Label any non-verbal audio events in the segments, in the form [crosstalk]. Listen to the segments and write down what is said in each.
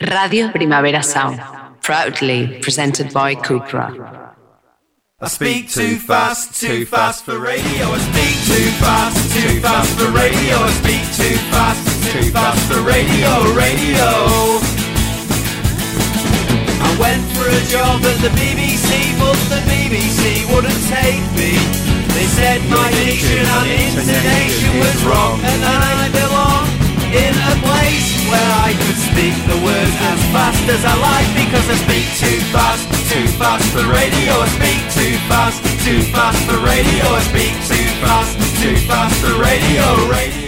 Radio Primavera Sound, proudly presented by Cupra. I speak too fast, too fast for radio. I speak too fast, too fast for radio. I speak too fast, too fast for radio, radio. I went for a job at the BBC, but the BBC wouldn't take me. They said my diction and intonation was wrong, and I belong in a place where I could speak the words as fast as I like because I speak too fast, too fast for radio. I speak too fast, too fast for radio. I speak too fast, too fast for radio, radio.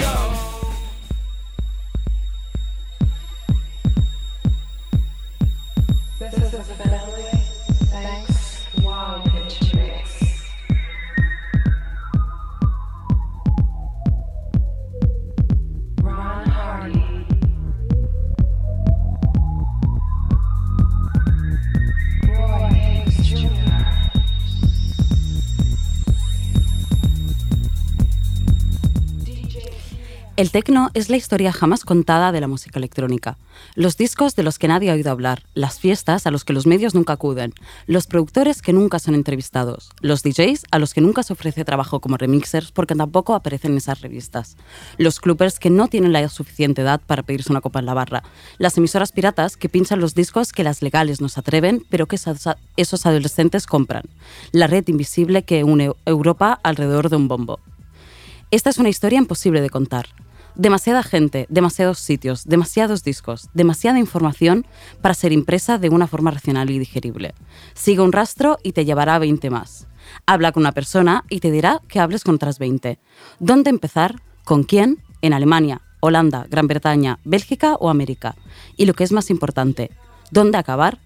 El tecno es la historia jamás contada de la música electrónica. Los discos de los que nadie ha oído hablar, las fiestas a los que los medios nunca acuden, los productores que nunca son entrevistados, los DJs a los que nunca se ofrece trabajo como remixers porque tampoco aparecen en esas revistas, los clubbers que no tienen la suficiente edad para pedirse una copa en la barra, las emisoras piratas que pinchan los discos que las legales no se atreven pero que esos adolescentes compran, la red invisible que une Europa alrededor de un bombo. Esta es una historia imposible de contar. Demasiada gente, demasiados sitios, demasiados discos, demasiada información para ser impresa de una forma racional y digerible. Sigue un rastro y te llevará a 20 más. Habla con una persona y te dirá que hables con otras 20. ¿Dónde empezar? ¿Con quién? En Alemania, Holanda, Gran Bretaña, Bélgica o América. Y lo que es más importante, ¿dónde acabar?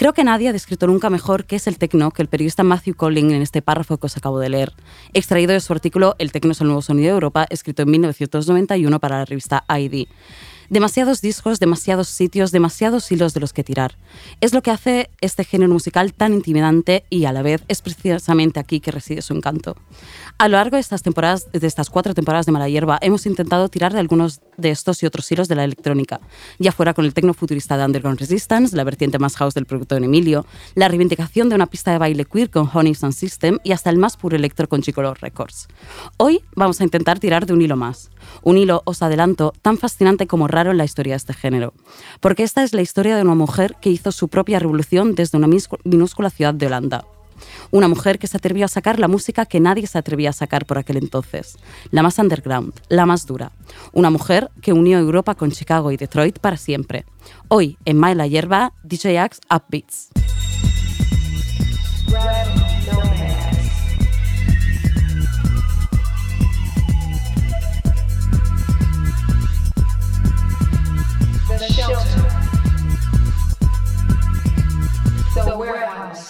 Creo que nadie ha descrito nunca mejor qué es el tecno que el periodista Matthew Colling en este párrafo que os acabo de leer, extraído de su artículo El tecno es el nuevo sonido de Europa, escrito en 1991 para la revista ID. Demasiados discos, demasiados sitios, demasiados hilos de los que tirar. Es lo que hace este género musical tan intimidante y a la vez es precisamente aquí que reside su encanto. A lo largo de estas temporadas, de estas cuatro temporadas de Mala Hierba, hemos intentado tirar de algunos de estos y otros hilos de la electrónica, ya fuera con el tecno futurista de Underground Resistance, la vertiente más house del productor Emilio, la reivindicación de una pista de baile queer con Honey Sound System y hasta el más puro electro con Chicolor Records. Hoy vamos a intentar tirar de un hilo más, un hilo, os adelanto, tan fascinante como raro en la historia de este género, porque esta es la historia de una mujer que hizo su propia revolución desde una minúscula ciudad de Holanda. Una mujer que se atrevió a sacar la música que nadie se atrevía a sacar por aquel entonces, la más underground, la más dura. Una mujer que unió Europa con Chicago y Detroit para siempre. Hoy, en Mae la Hierba, DJ Upbeats. The warehouse.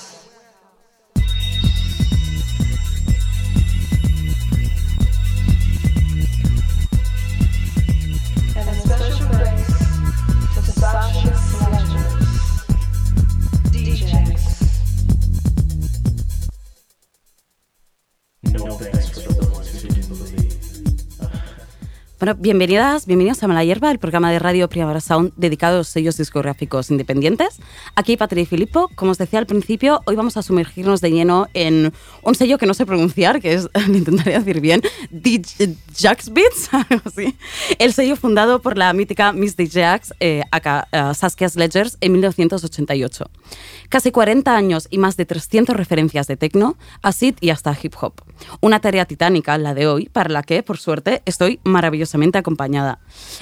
Bueno, bienvenidas, bienvenidos a Mala Hierba, el programa de radio Primavera Sound dedicado a los sellos discográficos independientes. Aquí Patri y Filippo, como os decía al principio, hoy vamos a sumergirnos de lleno en un sello que no sé pronunciar, que es, [laughs] lo intentaré decir bien, DJ Jax Beats, [laughs] algo así. El sello fundado por la mítica Miss DJ Axe, eh, aka, eh, Saskia Sledgers, en 1988. Casi 40 años y más de 300 referencias de techno, acid y hasta hip hop. Una tarea titánica, la de hoy, para la que, por suerte, estoy maravillosamente acompañada.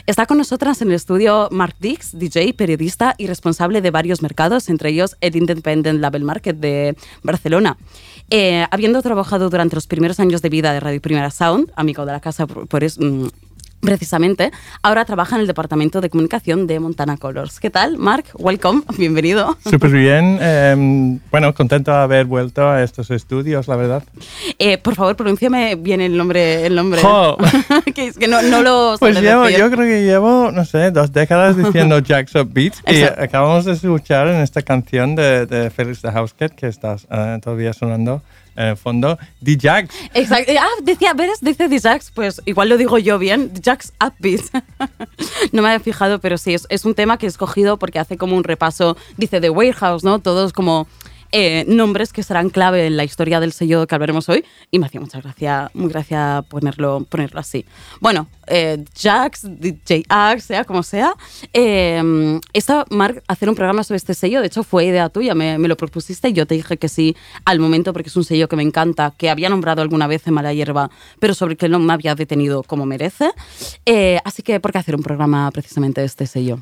Está con nosotras en el estudio Mark Dix, DJ, periodista y responsable de varios mercados, entre ellos el Independent Label Market de Barcelona. Eh, habiendo trabajado durante los primeros años de vida de Radio Primera Sound, amigo de la casa por, por mm, Precisamente, ahora trabaja en el departamento de comunicación de Montana Colors. ¿Qué tal, Mark? Welcome, [laughs] bienvenido. Súper bien. eh, bueno, contento de haber vuelto a estos estudios, la verdad. Eh, por favor, pronúnciame bien el nombre. El nombre. Jo. [laughs] que es que no, no lo Pues llevo, decir. yo creo que llevo, no sé, dos décadas diciendo [laughs] Jacks Up Beats y acabamos de escuchar en esta canción de, de Félix de Housecat que está eh, todavía sonando fondo, D-Jax. Exacto. Ah, decía, ¿ves? Dice The Jax, pues igual lo digo yo bien, The Jax Upbeat. [laughs] no me había fijado, pero sí, es, es un tema que he escogido porque hace como un repaso, dice The Warehouse, ¿no? Todos como eh, nombres que serán clave en la historia del sello que hablaremos hoy y me hacía mucha gracia, muy gracia ponerlo, ponerlo así. Bueno, eh, Jax, DJ Axe, sea como sea. Eh, esta, Mark, hacer un programa sobre este sello, de hecho fue idea tuya, me, me lo propusiste y yo te dije que sí al momento porque es un sello que me encanta, que había nombrado alguna vez en Mala Hierba, pero sobre el que no me había detenido como merece. Eh, así que, ¿por qué hacer un programa precisamente de este sello?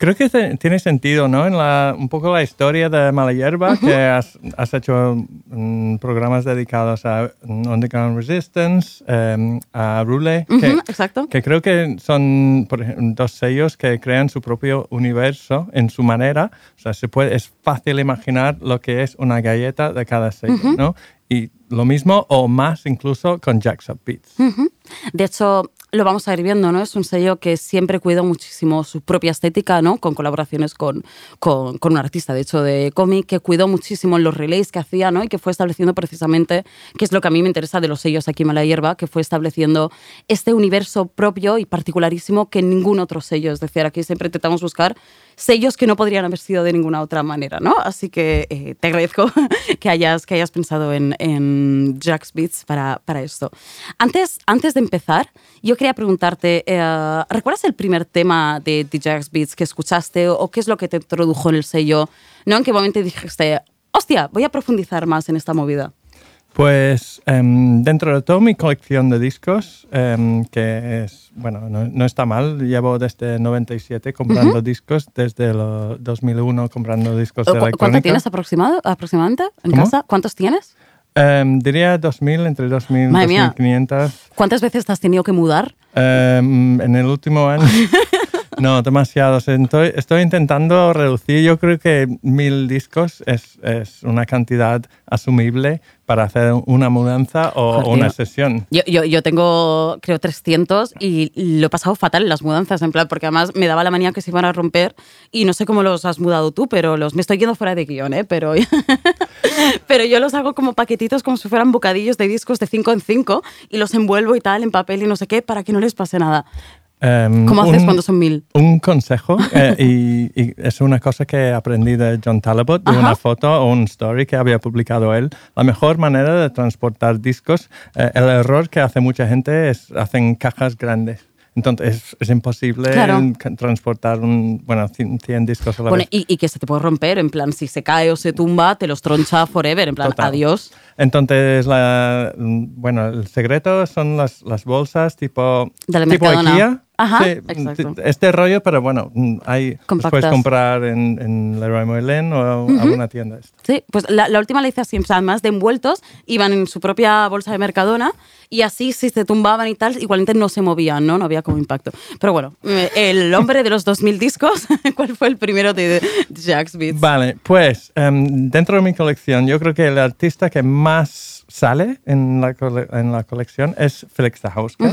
Creo que tiene sentido, ¿no? En la, un poco la historia de Mala Hierba, que has, has hecho mm, programas dedicados a Underground Resistance, em, a Rule, que, Ujú, exacto. que creo que son por ejemplo, dos sellos que crean su propio universo en su manera. O sea, se puede, es fácil imaginar lo que es una galleta de cada sello, ¿no? Y lo mismo o más incluso con Jack's Up Beats. De hecho, lo vamos a ir viendo, ¿no? Es un sello que siempre cuida muchísimo su propia estética, ¿no? Con colaboraciones con, con, un artista, de hecho, de cómic, que cuidó muchísimo los relays que hacía, ¿no? Y que fue estableciendo precisamente, que es lo que a mí me interesa de los sellos aquí en Mala Hierba, que fue estableciendo este universo propio y particularísimo que ningún otro sello. Es decir, aquí siempre intentamos buscar sellos que no podrían haber sido de ninguna otra manera, ¿no? Así que eh, te agradezco [laughs] que hayas, que hayas pensado en, en Jack's Beats para, para esto. Antes, antes de empezar, yo quería preguntarte, eh, ¿recuerdas el primer tema de The Jack's Beats que escuchaste o, qué es lo que te introdujo en el sello? ¿No? ¿En qué momento dijiste, hostia, voy a profundizar más en esta movida? Pues em, dentro de toda mi colección de discos, em, que es, bueno, no, no está mal, llevo desde 97 comprando discos, desde el 2001 comprando discos de ¿Cu- ¿Cuánto electrónica. tienes aproximado, aproximadamente en ¿Cómo? casa? ¿Cuántos tienes? Em, diría 2000, entre 2000 y Madre mía. 2500. ¿Cuántas veces te has tenido que mudar? En el último año. [laughs] No, demasiados. Estoy, estoy intentando reducir. Yo creo que mil discos es, es una cantidad asumible para hacer una mudanza o una sesión. Yo, yo, yo tengo, creo, 300 y lo he pasado fatal en las mudanzas, en plan, porque además me daba la manía que se iban a romper y no sé cómo los has mudado tú, pero los me estoy yendo fuera de guion, ¿eh? Pero, [laughs] pero yo los hago como paquetitos, como si fueran bocadillos de discos de 5 en 5 y los envuelvo y tal en papel y no sé qué para que no les pase nada. Em, ¿Cómo haces un- cuando son mil? Un consejo, [laughs] eh, y, y es una cosa que aprendí de John Talbot, de Ajá. una foto o un story que había publicado él. La mejor manera de transportar discos, eh, el error que hace mucha gente es hacen cajas grandes. Entonces es, es imposible Claro. transportar un, bueno, 100, 100 discos a la Bueno, vez. y, y que se te puede romper, en plan, si se cae o se tumba, te los troncha forever, en plan, Total. adiós. Entonces, la, bueno, el secreto son las, las bolsas tipo, De la tipo. IKEA. Ajá, Sí, exacto. Este rollo, pero bueno, mm, hay, Compactas. puedes comprar en, en Leroy Merlin o alguna tienda. esta. Sí, pues la, la última la hice así, o sea, además de envueltos, iban en su propia bolsa de Mercadona y así si se tumbaban y tal, igualmente no se movían, ¿no? No había como impacto. Pero bueno, eh, el hombre de los 2000 discos, [laughs] ¿cuál fue el primero de, de Jack's Beats? Vale, pues em, dentro de mi colección, yo creo que el artista que más sale en la, en la colección es Felix Zahauska.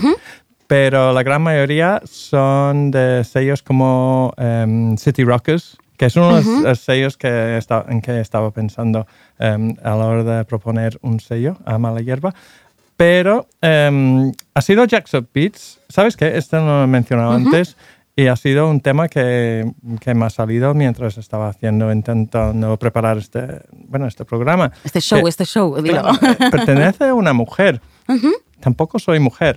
Pero la gran mayoría son de sellos como em, City Rockers, que es uno de los- los sellos que esta- en que estaba pensando em, a la hora de proponer un sello a Mala Hierba. Pero em, ha sido Jackson Beats, ¿sabes qué? Este no lo he mencionado antes. Y ha sido un tema que, que me ha salido mientras estaba haciendo, intentando preparar este, bueno, este programa. Este show, Que- este show, dilo. Claro, [laughs] eh, pertenece a una mujer. Tampoco soy mujer,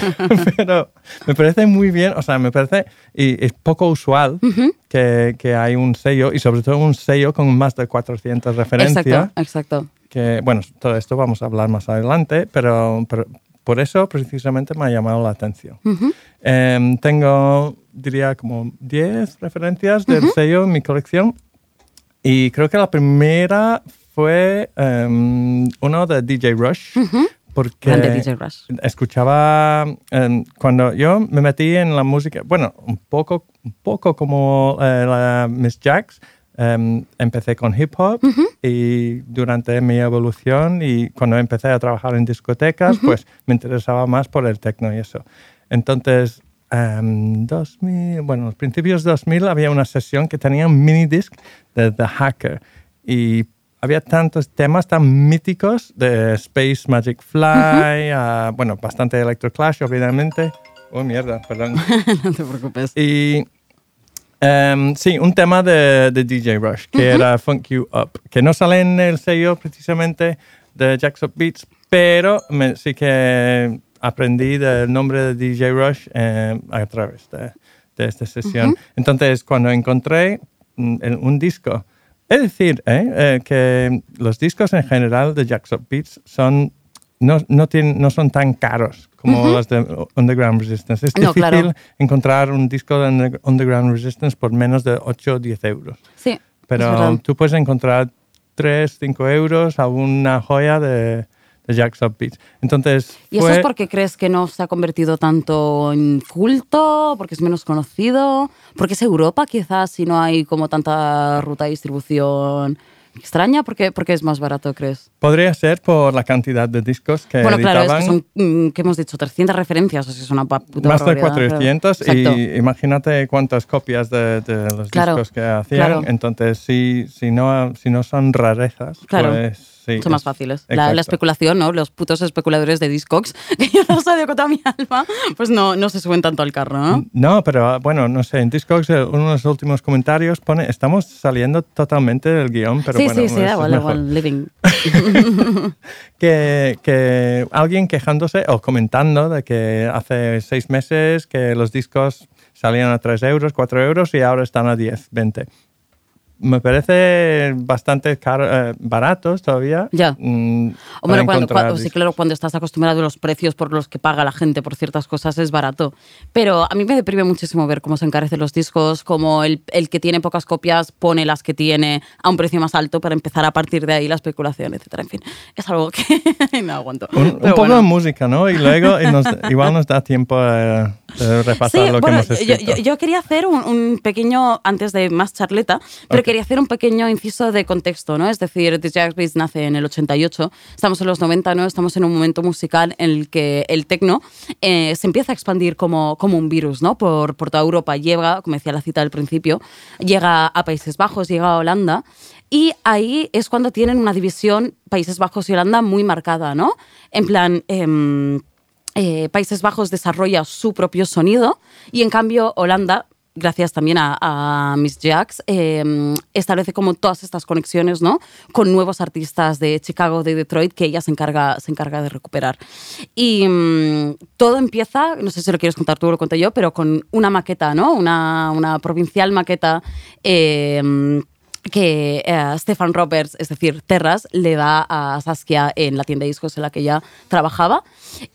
[laughs] pero me parece muy bien, o sea, me parece, y es poco usual que, que hay un sello, y sobre todo un sello con más de 400 referencias, Exacto, exacto. que, bueno, todo esto vamos a hablar más adelante, pero, pero por eso precisamente me ha llamado la atención. Em, tengo, diría, como 10 referencias del sello en mi colección, y creo que la primera fue em, uno de DJ Rush. Porque DJ Rush. escuchaba em, cuando yo me metí en la música, bueno, un poco, un poco como eh, la Miss Jax. em, empecé con hip hop y durante mi evolución y cuando empecé a trabajar en discotecas, pues me interesaba más por el techno y eso. Entonces, em, 2000, bueno, los principios de 2000 había una sesión que tenía un mini disc de The Hacker y había tantos temas tan míticos de Space Magic Fly, a, bueno, bastante Electroclash, obviamente. Oh, mierda, perdón. [laughs] no te preocupes. Y em, sí, un tema de, de DJ Rush, que era Funk You Up, que no sale en el sello precisamente de Jacks Up Beats, pero me- sí que aprendí del nombre de DJ Rush eh, a través de, de esta sesión. Entonces, cuando encontré mm, el- un disco, es decir, eh, eh, que los discos en general de Jacks Up Beats son, no, no, tienen, no son tan caros como los de Underground Resistance. Es No, difícil claro. encontrar un disco de Under- Underground Resistance por menos de 8 o 10 euros. Sí, Pero tú puedes encontrar 3, 5 euros a una joya de, de Jack's Up Beats. Entonces, ¿Y eso fue- es porque crees que no se ha convertido tanto en culto? ¿Porque es menos conocido? ¿Porque es Europa quizás y no hay como tanta ruta de distribución extraña? ¿Por qué, por qué es más barato, crees? podría ser por la cantidad de discos que bueno, claro, es editaban. que son, mm, ¿qué hemos dicho? 300 referencias, o sea, es una puta más de barbaridad, claro. 400 Exacto. y imagínate cuántas copias de, de los Claro, discos que hacían. claro. Entonces, si, si, no, si no son rarezas, Claro. pues sí. Son más es- fáciles. La, especulación, ¿no? Los putos especuladores de Discogs, [laughs] que yo los odio con toda mi alma, pues no, no se suben tanto al carro, ¿no? No, pero ah, bueno, no sé, en Discogs eh, uno de los últimos comentarios pone, estamos saliendo totalmente del guion, pero sí, bueno, sí, sí, da igual, igual, living. [laughs] que, que alguien quejándose o comentando de que hace seis meses que los discos salían a 3 euros, 4 euros y ahora están a 10, 20. Me parece bastante caro, eh, baratos todavía. Ya. mm, bueno, cuando, encontrar cua- sí, claro, cuando estás acostumbrado a los precios por los que paga la gente por ciertas cosas es barato. Pero a mí me deprime muchísimo ver cómo se encarecen los discos, cómo el, el que tiene pocas copias pone las que tiene a un precio más alto para empezar a partir de ahí la especulación, etcétera. En fin, es algo que [laughs] no aguanto. Un, un poco bueno. de música, ¿no? Y luego y nos- igual nos da tiempo eh, de repasar Sí, lo que bueno, hemos yo, escrito. yo- yo quería hacer un, un pequeño, antes de más charleta, pero Ok. Quería hacer un pequeño inciso de contexto, ¿no? Es decir, The Beats nace en el 88, estamos en los 90, ¿no? Estamos en un momento musical en el que el tecno eh, se empieza a expandir como, como un virus, ¿no? Por, toda Europa. Llega, como decía la cita del principio, llega a Países Bajos, llega a Holanda. Y ahí es cuando tienen una división Países Bajos y Holanda muy marcada, ¿no? En plan, em, eh, Países Bajos desarrolla su propio sonido y en cambio Holanda, gracias también a, a Miss Jax, eh, establece como todas estas conexiones ¿no? con nuevos artistas de Chicago, de Detroit, que ella se encarga, se encarga de recuperar. Y mm, todo empieza, no sé si lo quieres contar tú o lo cuento yo, pero con una maqueta, ¿no? una, una provincial maqueta. eh, que eh, Stefan Roberts, es decir, Terras, le da a Saskia en la tienda de discos en la que ella trabajaba.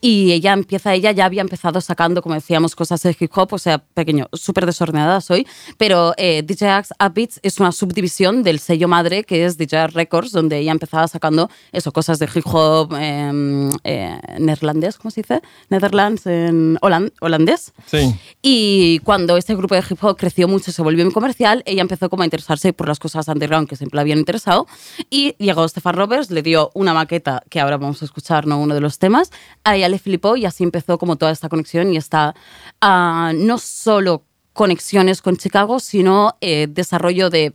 Y ella empieza, ella ya había empezado sacando, como decíamos, cosas de hip hop, o sea, pequeño, súper desordenada soy, pero eh, DJ Axe Upbeats es una subdivisión del sello madre que es DJ Records, donde ella empezaba sacando eso, cosas de hip hop eh, eh, neerlandés, ¿cómo se dice? Netherlands en holan- holandés. Sí. Y cuando este grupo de hip hop creció mucho, se volvió muy comercial, ella empezó como a interesarse por las cosas underground que siempre habían interesado. Y llegó Stefan Roberts, le dio una maqueta que ahora vamos a escuchar, ¿no? uno de los temas. A ella le flipó y así empezó como toda esta conexión y esta ah, no solo conexiones con Chicago, sino eh, desarrollo de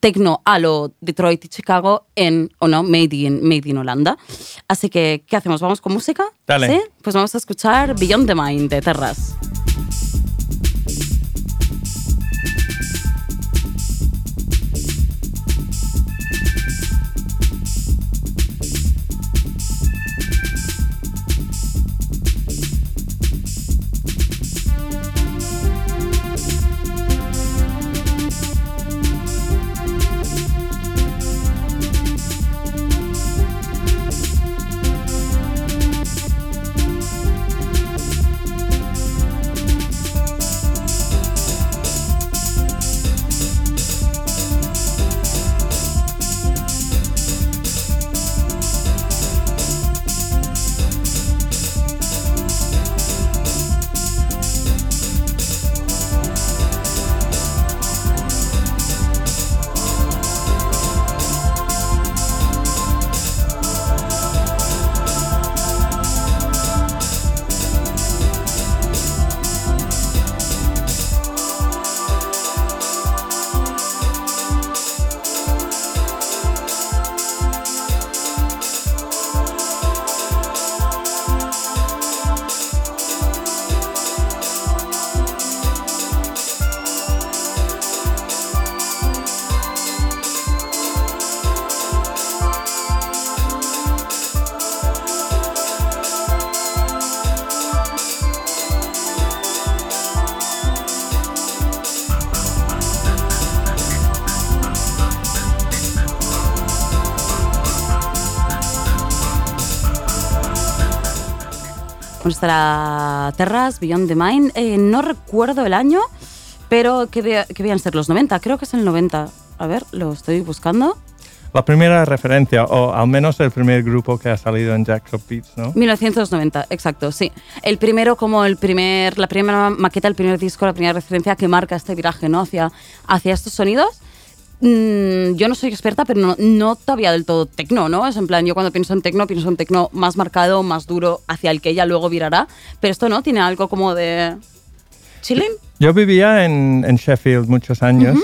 tecno a lo Detroit y Chicago en, o no, made in, made in Holanda. Así que, ¿qué hacemos? ¿Vamos con música? Dale. ¿Sí? Pues vamos a escuchar Beyond the Mind de Terras. Esta Terras, Beyond the Mind. Eh, no recuerdo el año, pero que, ve- que debían ser los 90, creo que es el 90. A ver, lo estoy buscando. La primera referencia, o al menos el primer grupo que ha salido en Jackpot Beats, ¿no? 1990, exacto, sí. El primero como el primer, la primera maqueta, el primer disco, la primera referencia que marca este viraje, ¿no? Hacia, hacia estos sonidos. Mm, yo no soy experta, pero no, no todavía del todo tecno, ¿no? Es en plan, yo cuando pienso en tecno, pienso en tecno más marcado, más duro, hacia el que ella luego virará. Pero esto no, tiene algo como de... ¿Chilling? Yo vivía en, en Sheffield muchos años.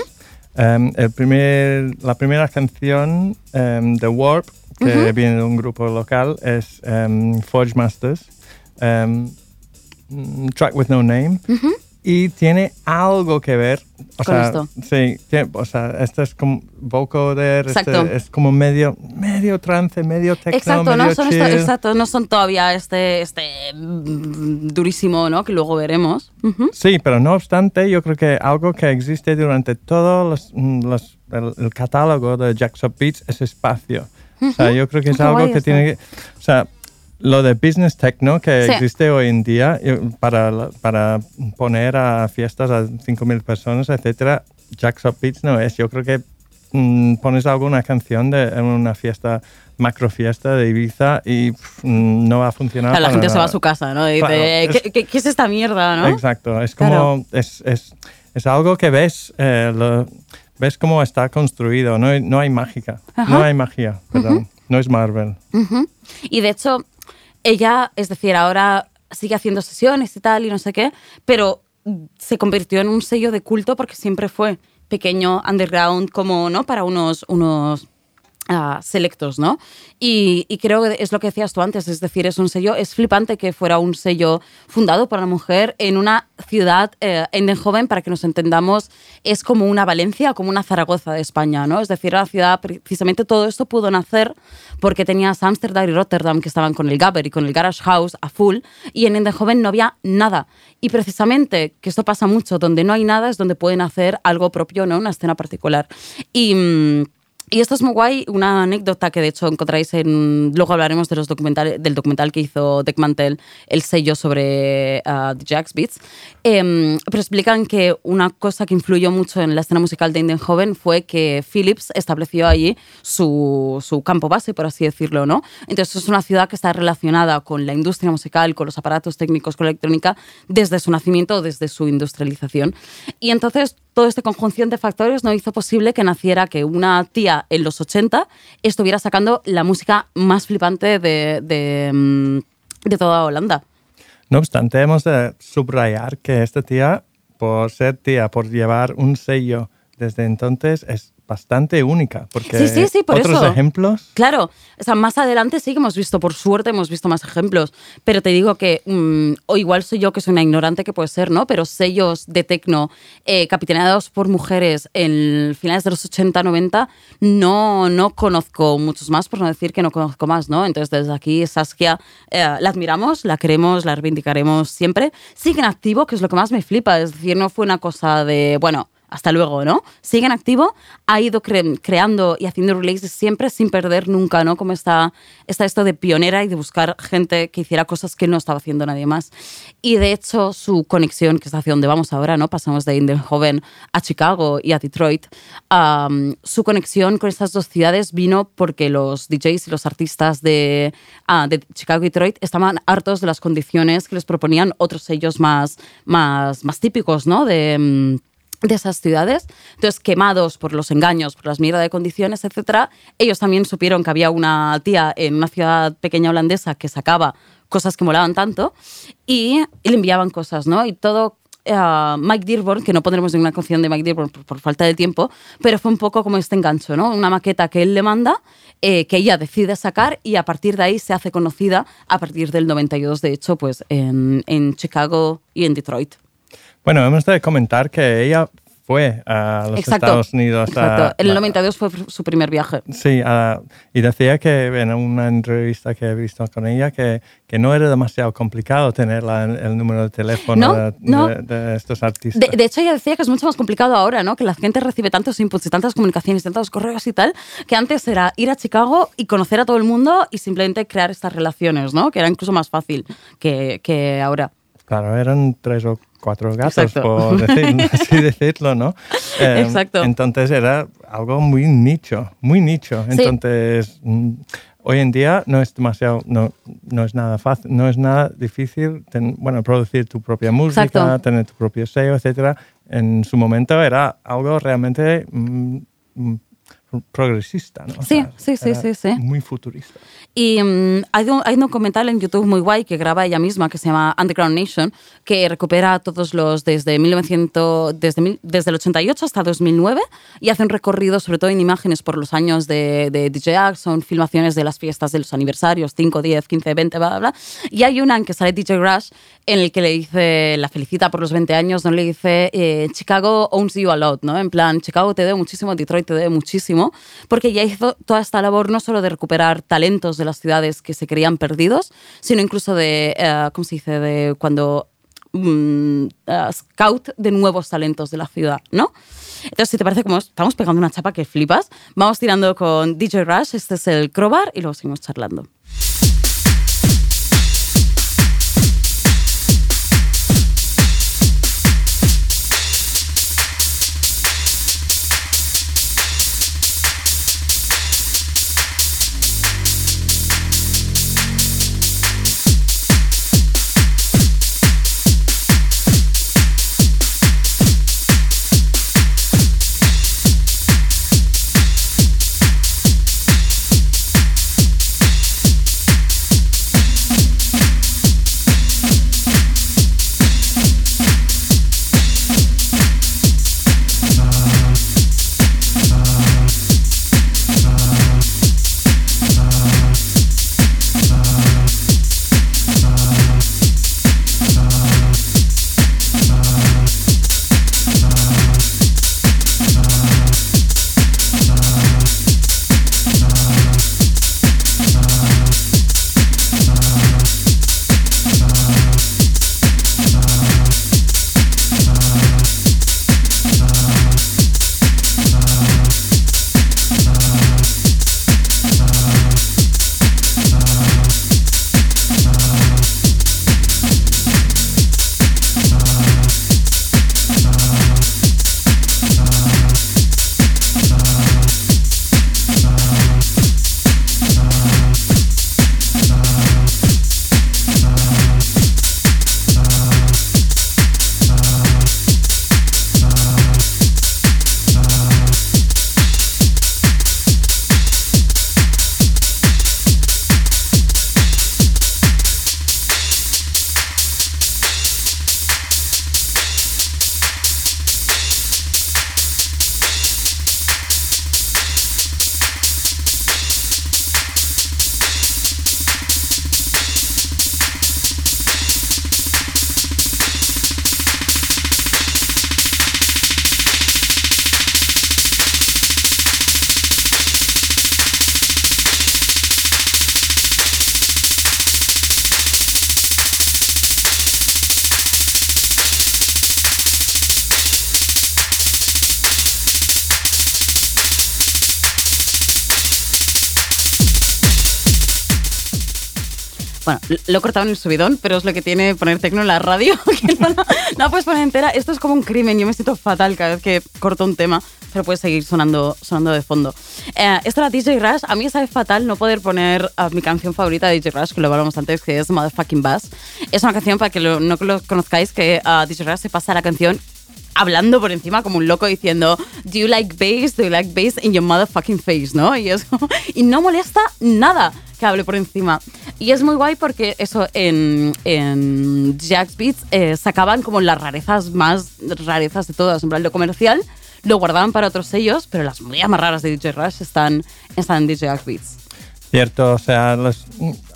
Em, el primer, la primera canción em, de Warp, que viene de un grupo local, es em, Forge Masters, mm, Track with No Name. Y tiene algo que ver. O Con sea, esto. Sí, tiene- o sea, esto es como vocoder, este Exacto. es como medio, medio trance, medio techno, Exacto, medio no son, esto- exacto, no son todavía este, este mm, durísimo, ¿no? Que luego veremos. Ujú. Sí, pero no obstante, yo creo que algo que existe durante todo los, mm, los- el, el catálogo de Jackson Beats es espacio. O sea, yo creo que es Qué algo que tiene que... O sea, lo de business techno que Sí. existe hoy en día para, para poner a fiestas a 5.000 personas, etcétera, Jackson Beats no es. Yo creo que mm, pones alguna canción de en una fiesta, macro fiesta de Ibiza y pff, mm, no va a funcionar. Claro, la gente se va a su casa, ¿no? Y dice, Claro, es- ¿qué, qué- qué es esta mierda, no? Exacto, es como, Claro. es, es, es algo que ves, eh, lo- ves cómo está construido, no hay, no hay mágica, no hay magia, perdón, no es Marvel. Y de hecho, ella, es decir, ahora sigue haciendo sesiones y tal y no sé qué, pero se convirtió en un sello de culto porque siempre fue pequeño, underground, como, ¿no? Para unos, unos selectos, ¿no? Y, creo que es lo que decías tú antes, es decir, es un sello, es flipante que fuera un sello fundado por la mujer en una ciudad eh, en joven, para que nos entendamos, es como una Valencia, como una Zaragoza de España, ¿no? Es decir, la ciudad, precisamente todo esto pudo nacer porque tenías Ámsterdam y Rotterdam que estaban con el Gabber y con el Garage House a full, y en Eindhoven no había nada. Y precisamente, que esto pasa mucho, donde no hay nada es donde pueden hacer algo propio, ¿no? Una escena particular. Y... mm, y esto es muy guay, una anécdota que de hecho encontráis en. Luego hablaremos de los documentales, del documental que hizo Deck Mantel, el sello sobre uh, The Beats. Em, pero explican que una cosa que influyó mucho en la escena musical de Joven fue que Philips estableció allí su, su campo base, por así decirlo, ¿no? Entonces es una ciudad que está relacionada con la industria musical, con los aparatos técnicos, con la electrónica, desde su nacimiento, desde su industrialización. Y entonces toda esta conjunción de factores no hizo posible que naciera que una tía en los 80 estuviera sacando la música más flipante de, de, mm, de toda Holanda. No obstante, hemos de subrayar que esta tía, por ser tía, por llevar un sello desde entonces, es bastante única, porque Sí, sí, sí, por otros eso. ejemplos... Claro, o sea, más adelante sí que hemos visto, por suerte hemos visto más ejemplos, pero te digo que, mm, o igual soy yo que soy una ignorante que puede ser, ¿no? Pero sellos de tecno eh, capitaneados por mujeres en finales de los 80, 90, no, no conozco muchos más, por no decir que no conozco más, ¿no? Entonces desde aquí Saskia eh, la admiramos, la queremos, la reivindicaremos siempre. Sigue en activo, que es lo que más me flipa, es decir, no fue una cosa de, bueno, hasta luego, ¿no? Sigue en activo, ha ido cre- creando y haciendo releases siempre sin perder nunca, ¿no? Como está, está esto de pionera y de buscar gente que hiciera cosas que no estaba haciendo nadie más. Y de hecho, su conexión, que es hacia donde vamos ahora, ¿no? Pasamos de Joven a Chicago y a Detroit. su conexión con estas dos ciudades vino porque los DJs y los artistas de, ah, de Chicago y Detroit estaban hartos de las condiciones que les proponían otros sellos más, más, más típicos, ¿no? De. De esas ciudades, entonces quemados por los engaños, por las mierda de condiciones, etcétera, ellos también supieron que había una tía en una ciudad pequeña holandesa que sacaba cosas que molaban tanto y, le enviaban cosas, ¿no? Y todo eh, Mike Dearborn, que no pondremos ninguna canción de Mike Dearborn por, por falta de tiempo, pero fue un poco como este engancho, ¿no? Una maqueta que él le manda, eh, que ella decide sacar y a partir de ahí se hace conocida a partir del 92, de hecho, pues en, en Chicago y en Detroit. Bueno, hemos de comentar que ella fue a los Exacto. Estados Unidos. a- Exacto. En el a- 92 fue su primer viaje. Sí, a- y decía que en una entrevista que he visto con ella que, que no era demasiado complicado tener la- el número de teléfono No, de, no. de- de estos artistas. De, de hecho, ella decía que es mucho más complicado ahora, ¿no? Que la gente recibe tantos inputs y tantas comunicaciones, tantos correos y tal, que antes era ir a Chicago y conocer a todo el mundo y simplemente crear estas relaciones, ¿no? Que era incluso más fácil que, que ahora. Claro, eran tres o cuatro gatos, Exacto. por [laughs] decir- así decirlo, ¿no? Eh, Exacto. Entonces era algo muy nicho, muy nicho. Sí. Entonces, mm, hoy en día no es demasiado, no, no es nada fácil, no es nada difícil, ten- bueno, producir tu propia música, Exacto. tener tu propio sello, etcétera. En su momento era algo realmente mm, mm, progresista, ¿no? O Sí, sea, sí, sí, sí, sí. Muy futurista. Y mm, hay, un, hay un documental en YouTube muy guay que graba ella misma que se llama Underground Nation, que recupera todos los desde 1900, desde, desde el 88 hasta 2009 y hace un recorrido sobre todo en imágenes por los años de, de DJ Axe, son filmaciones de las fiestas de los aniversarios, 5, 10, 15, 20, bla, bla, bla. Y hay una en que sale DJ Rush en el que le dice, la felicita por los 20 años, no le dice, eh, Chicago owns you a lot, ¿no? En plan, Chicago te debe muchísimo, Detroit te debe muchísimo, porque ya hizo toda esta labor no solo de recuperar talentos de las ciudades que se creían perdidos, sino incluso de, eh, ¿cómo se dice?, de cuando mm, eh, scout de nuevos talentos de la ciudad, ¿no? Entonces, si te parece como estamos pegando una chapa que flipas, vamos tirando con DJ Rush, este es el Crowbar y luego seguimos charlando. Bueno, lo he cortado en el subidón, pero es lo que tiene poner tecno en la radio, [laughs] que no, la- no la puedes poner entera. Esto es como un crimen, yo me siento fatal cada vez que corto un tema, pero puede seguir sonando, sonando de fondo. Eh, esto era DJ Rush, a mí me sabe fatal no poder poner a mi canción favorita de DJ Rush, que lo hablamos antes, que es Motherfucking Bass. Es una canción, para que lo- no lo conozcáis, que a DJ Rush se pasa la canción hablando por encima como un loco diciendo Do you like bass? Do you like bass in your motherfucking face? ¿no? Y, eso, [laughs] y no molesta nada que hable por encima. Y es muy guay porque eso en, en Jack's Beats eh, sacaban como las rarezas más rarezas de todas. En plan, lo comercial lo guardaban para otros sellos, pero las muy más raras de DJ Rush están, están en DJ Jack's Beats. Cierto, o sea,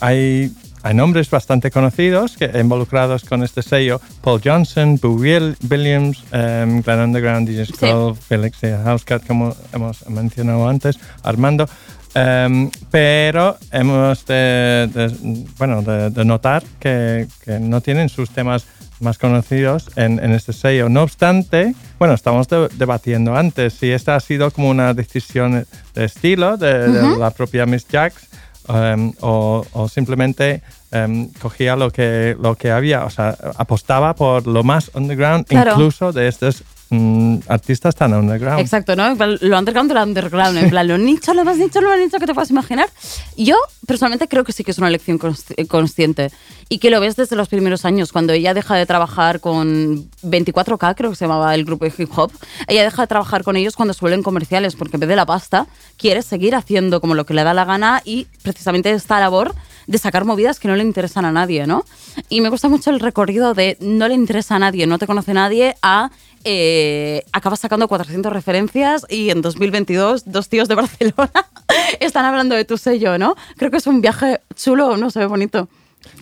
hay hay nombres bastante conocidos que involucrados con este sello. Paul Johnson, Boo Will- Williams, em, Glenn Underground, DJ Skull, Felix de Housecat, como hemos mencionado antes, Armando. Em, pero hemos de, de- bueno, de, de notar que, que no tienen sus temas más conocidos en, en este sello. No obstante, bueno, estamos de- debatiendo antes si esta ha sido como una decisión de estilo de, de la propia Miss Jax em, o, o simplemente em, cogía lo que, lo que había, o sea, apostaba por lo más underground, Claro. incluso de estos mm, artistas tan underground. Exacto, ¿no? Lo underground de lo underground, en plan, lo nicho, lo más nicho, lo más nicho que te puedas imaginar. Yo, personalmente, creo que sí que es una elección consci- consciente y que lo ves desde los primeros años, cuando ella deja de trabajar con 24K, creo que se llamaba el grupo de hip hop, ella deja de trabajar con ellos cuando se vuelven comerciales, porque en vez de la pasta, quiere seguir haciendo como lo que le da la gana y precisamente esta labor de sacar movidas que no le interesan a nadie, ¿no? Y me gusta mucho el recorrido de no le interesa a nadie, no te conoce nadie, a eh, acabas sacando 400 referencias y en 2022 dos tíos de Barcelona [laughs] están hablando de tu sello, ¿no? Creo que es un viaje chulo, no se ve bonito.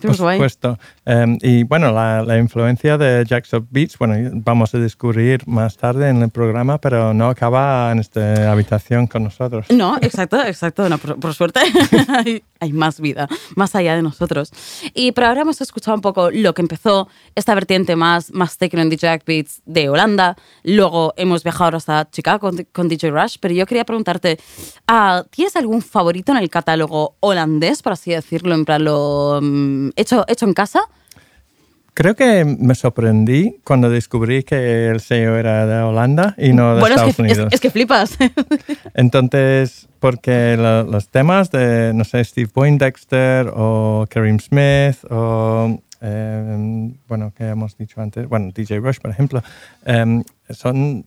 Por Pues supuesto. Em, y bueno, la, la influencia de Jackson Beach, bueno, vamos a descubrir más tarde en el programa, pero no acaba en esta habitación con nosotros. No, exacto, exacto. No, por, por suerte [laughs] hay, hay más vida, más allá de nosotros. Y pero ahora hemos escuchado un poco lo que empezó esta vertiente más, más techno en DJ Beats de Holanda. Luego hemos viajado hasta Chicago con, con DJ Rush. Pero yo quería preguntarte, ¿tienes algún favorito en el catálogo holandés, por así decirlo, en plan lo mm, hecho, hecho en casa? Creo que me sorprendí cuando descubrí que el sello era de Holanda y no de bueno, es Estados que, es, Unidos. es que flipas. [laughs] Entonces, porque lo- los temas de, no sé, Steve Poindexter o Kareem Smith o, eh, bueno, que hemos dicho antes, bueno, DJ Rush, por ejemplo, em, son,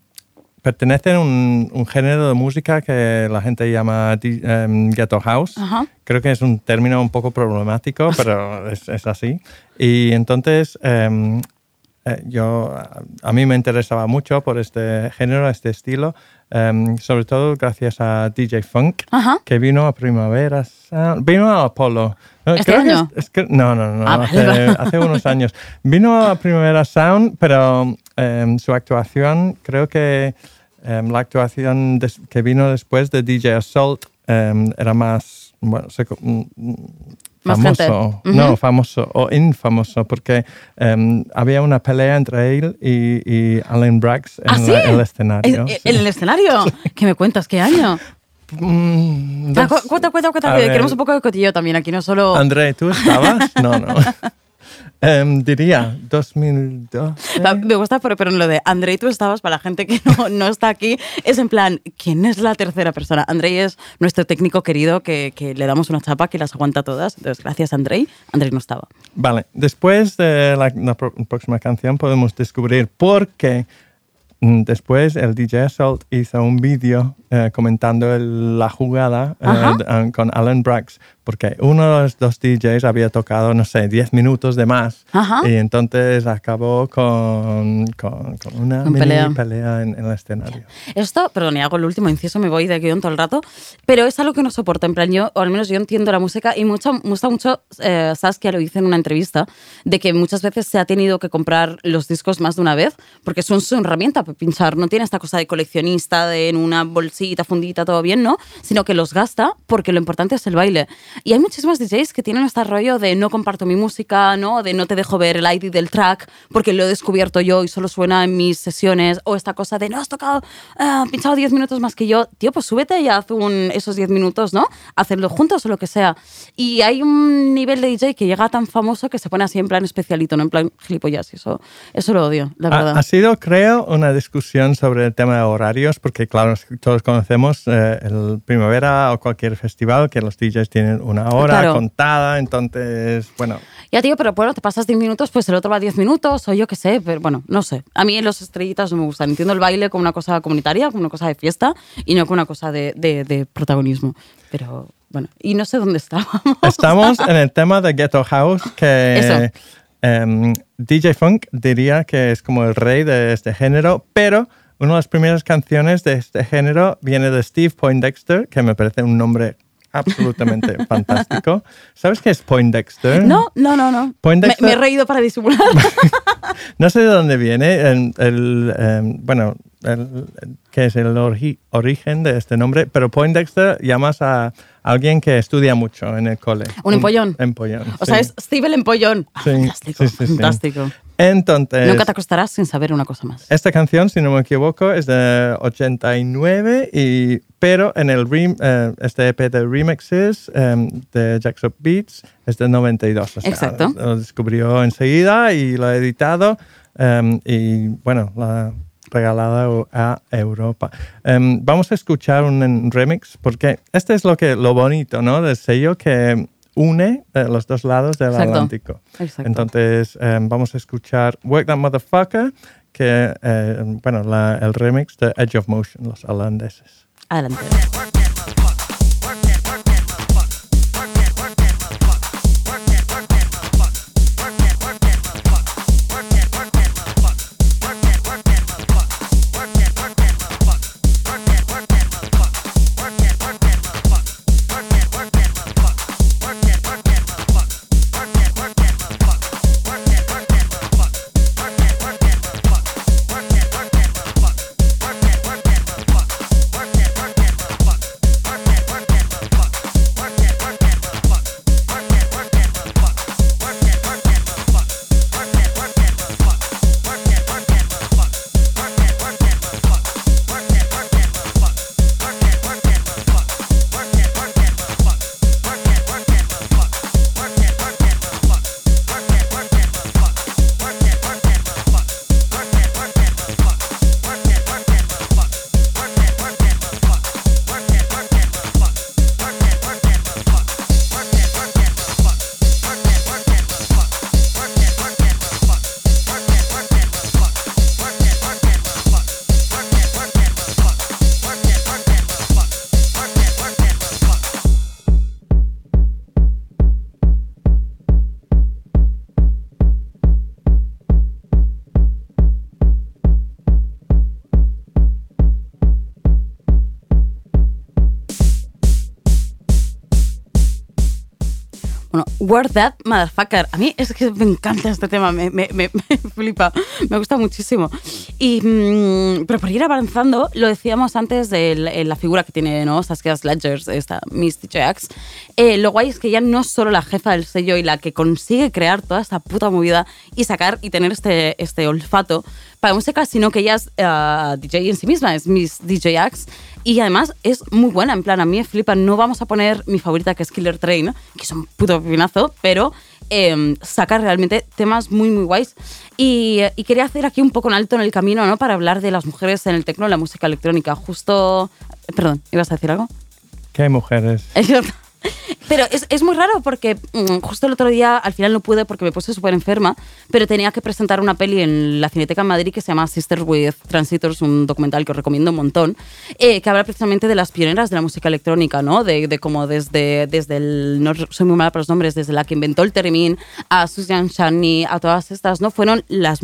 pertenecen a un, un género de música que la gente llama em, ghetto house. Ajá. Creo que es un término un poco problemático, [laughs] pero es, es así. Y entonces, eh, yo, a, mí me interesaba mucho por este género, este estilo, em, sobre todo gracias a DJ Funk, Ajá. que vino a Primavera Sound, vino a Apolo. ¿Este creo que año? es- es que- no, no, no, Ah, hace, vale. [laughs] hace unos años. Vino a Primavera Sound, pero em, su actuación, creo que em, la actuación que vino después de DJ Assault em, era más, bueno, se mm, mm, Más famoso, gente. Ujú. no famoso o infamoso, porque había una pelea entre él y, y Alan Brax en ¿Ah, la- sí? el escenario. ¿En, sí. en el escenario? [laughs] ¿Qué me cuentas? ¿Qué año? Mm, Ah, dos- Cuenta, cuenta, cuenta. Que. Queremos un poco de cotillo también aquí, no solo... André, ¿tú estabas? No, no. [laughs] Em, diría 2012. Va, Me gusta, pero, pero en lo de Andrei, tú estabas, para la gente que no, no está aquí, es en plan, ¿quién es la tercera persona? Andrei es nuestro técnico querido que, que le damos una chapa que las aguanta todas. Entonces, gracias, Andrei. Andrei no estaba. Vale, después de la, próxima canción podemos descubrir por qué mm, después el DJ Assault hizo un vídeo eh, comentando el- la jugada eh, eh, con Alan Brax, porque uno de los dos DJs había tocado, no sé, 10 minutos de más. Ajá. Y entonces acabó con, con, con una Con mini pelea. pelea, en, en el escenario. Esto, perdón, y hago el último inciso, me voy de guion todo el rato, pero es algo que no soporto. En plan, yo, o al menos yo entiendo la música y mucho, me gusta mucho, eh, Saskia lo dice en una entrevista, de que muchas veces se ha tenido que comprar los discos más de una vez, porque son su herramienta para pinchar. No tiene esta cosa de coleccionista, de en una bolsita, fundita, todo bien, ¿no? Sino que los gasta porque lo importante es el baile. Y hay muchísimos DJs que tienen este rollo de no comparto mi música, ¿no? De no te dejo ver el ID del track porque lo he descubierto yo y solo suena en mis sesiones. O esta cosa de no has tocado, ah, pinchado 10 minutos más que yo. Tío, pues súbete y haz un, esos 10 minutos, ¿no? Hacerlo juntos o lo que sea. Y hay un nivel de DJ que llega tan famoso que se pone así en plan especialito, no en plan gilipollas. Eso, eso lo odio, la Ha, verdad. ha sido, creo, una discusión sobre el tema de horarios, porque claro, todos conocemos eh, el primavera o cualquier festival que los DJs tienen una hora Claro. contada, entonces, bueno, Ya, tío, pero bueno, te pasas 10 minutos, pues el otro va 10 minutos, o yo qué sé, pero bueno, no sé. A mí los estrellitas no me gustan. Entiendo el baile como una cosa comunitaria, como una cosa de fiesta, y no como una cosa de, de- de protagonismo. Pero bueno, y no sé dónde estábamos. estamos [laughs] en el tema de Ghetto House, que Eso. em, DJ Funk diría que es como el rey de este género, pero una de las primeras canciones de este género viene de Steve Poindexter, que me parece un nombre absolutamente [laughs] fantástico. ¿Sabes qué es Poindexter? No, no, no, no. Me, Poindexter- me he reído para disimular. [laughs] No sé de dónde viene. El, el, em, bueno, el, qué es el orgi- origen de este nombre, pero Poindexter llamas a alguien que estudia mucho en el cole. Un empollón. empollón. O sí. sea, es Steve el empollón. Sí, fantástico, sí, fantástico. Entonces, Nunca te acostarás sin saber una cosa más. esta canción, si no me equivoco, es de 89, y, pero en el rem- eh, este EP de remixes em, de Jackson Beats es de 92. o sea, Exacto. Lo descubrió enseguida y lo ha editado em, y, bueno, lo ha regalado a Europa. Em, vamos a escuchar un, remix porque este es lo, que, lo bonito ¿no? del sello que une eh, los dos lados del Exacto. Atlántico. Exacto. Entonces, em, vamos a escuchar Work That Motherfucker, que, eh, bueno, la- el remix de Edge of Motion, los holandeses. Adelante. Word That Motherfucker. A mí es que me encanta este tema, me, [laughs] flipa, me gusta muchísimo. Y, mm, pero por ir avanzando, lo decíamos antes de la, eh, figura que tiene ¿no? Saskia Sledgers, esta Miss DJ Axe. Eh, lo guay es que ya no es solo la jefa del sello y la que consigue crear toda esta puta movida y sacar y tener este, este olfato para música, sino que ella es eh, DJ en sí misma, es Miss DJ Axe. Y además es muy buena, en plan, a mí me flipa. No vamos a poner mi favorita, que es Killer Train, que es un puto pepinazo, pero eh, saca realmente temas muy, muy guays. Y, y quería hacer aquí un poco un alto en el camino, ¿no? Para hablar de las mujeres en el tecno, en la música electrónica. Justo. Perdón, ¿ibas a decir algo? ¿Qué mujeres? Pero es, es muy raro porque mm, justo el otro día al final no pude porque me puse súper enferma, pero tenía que presentar una peli en la Cineteca en Madrid que se llama Sisters with Transitors, un documental que os recomiendo un montón, eh, que habla precisamente de las pioneras de la música electrónica, ¿no? De, de cómo desde, desde el, no soy muy mala para los nombres, desde la que inventó el Teremin, a Susan Shani, a todas estas, ¿no? Fueron las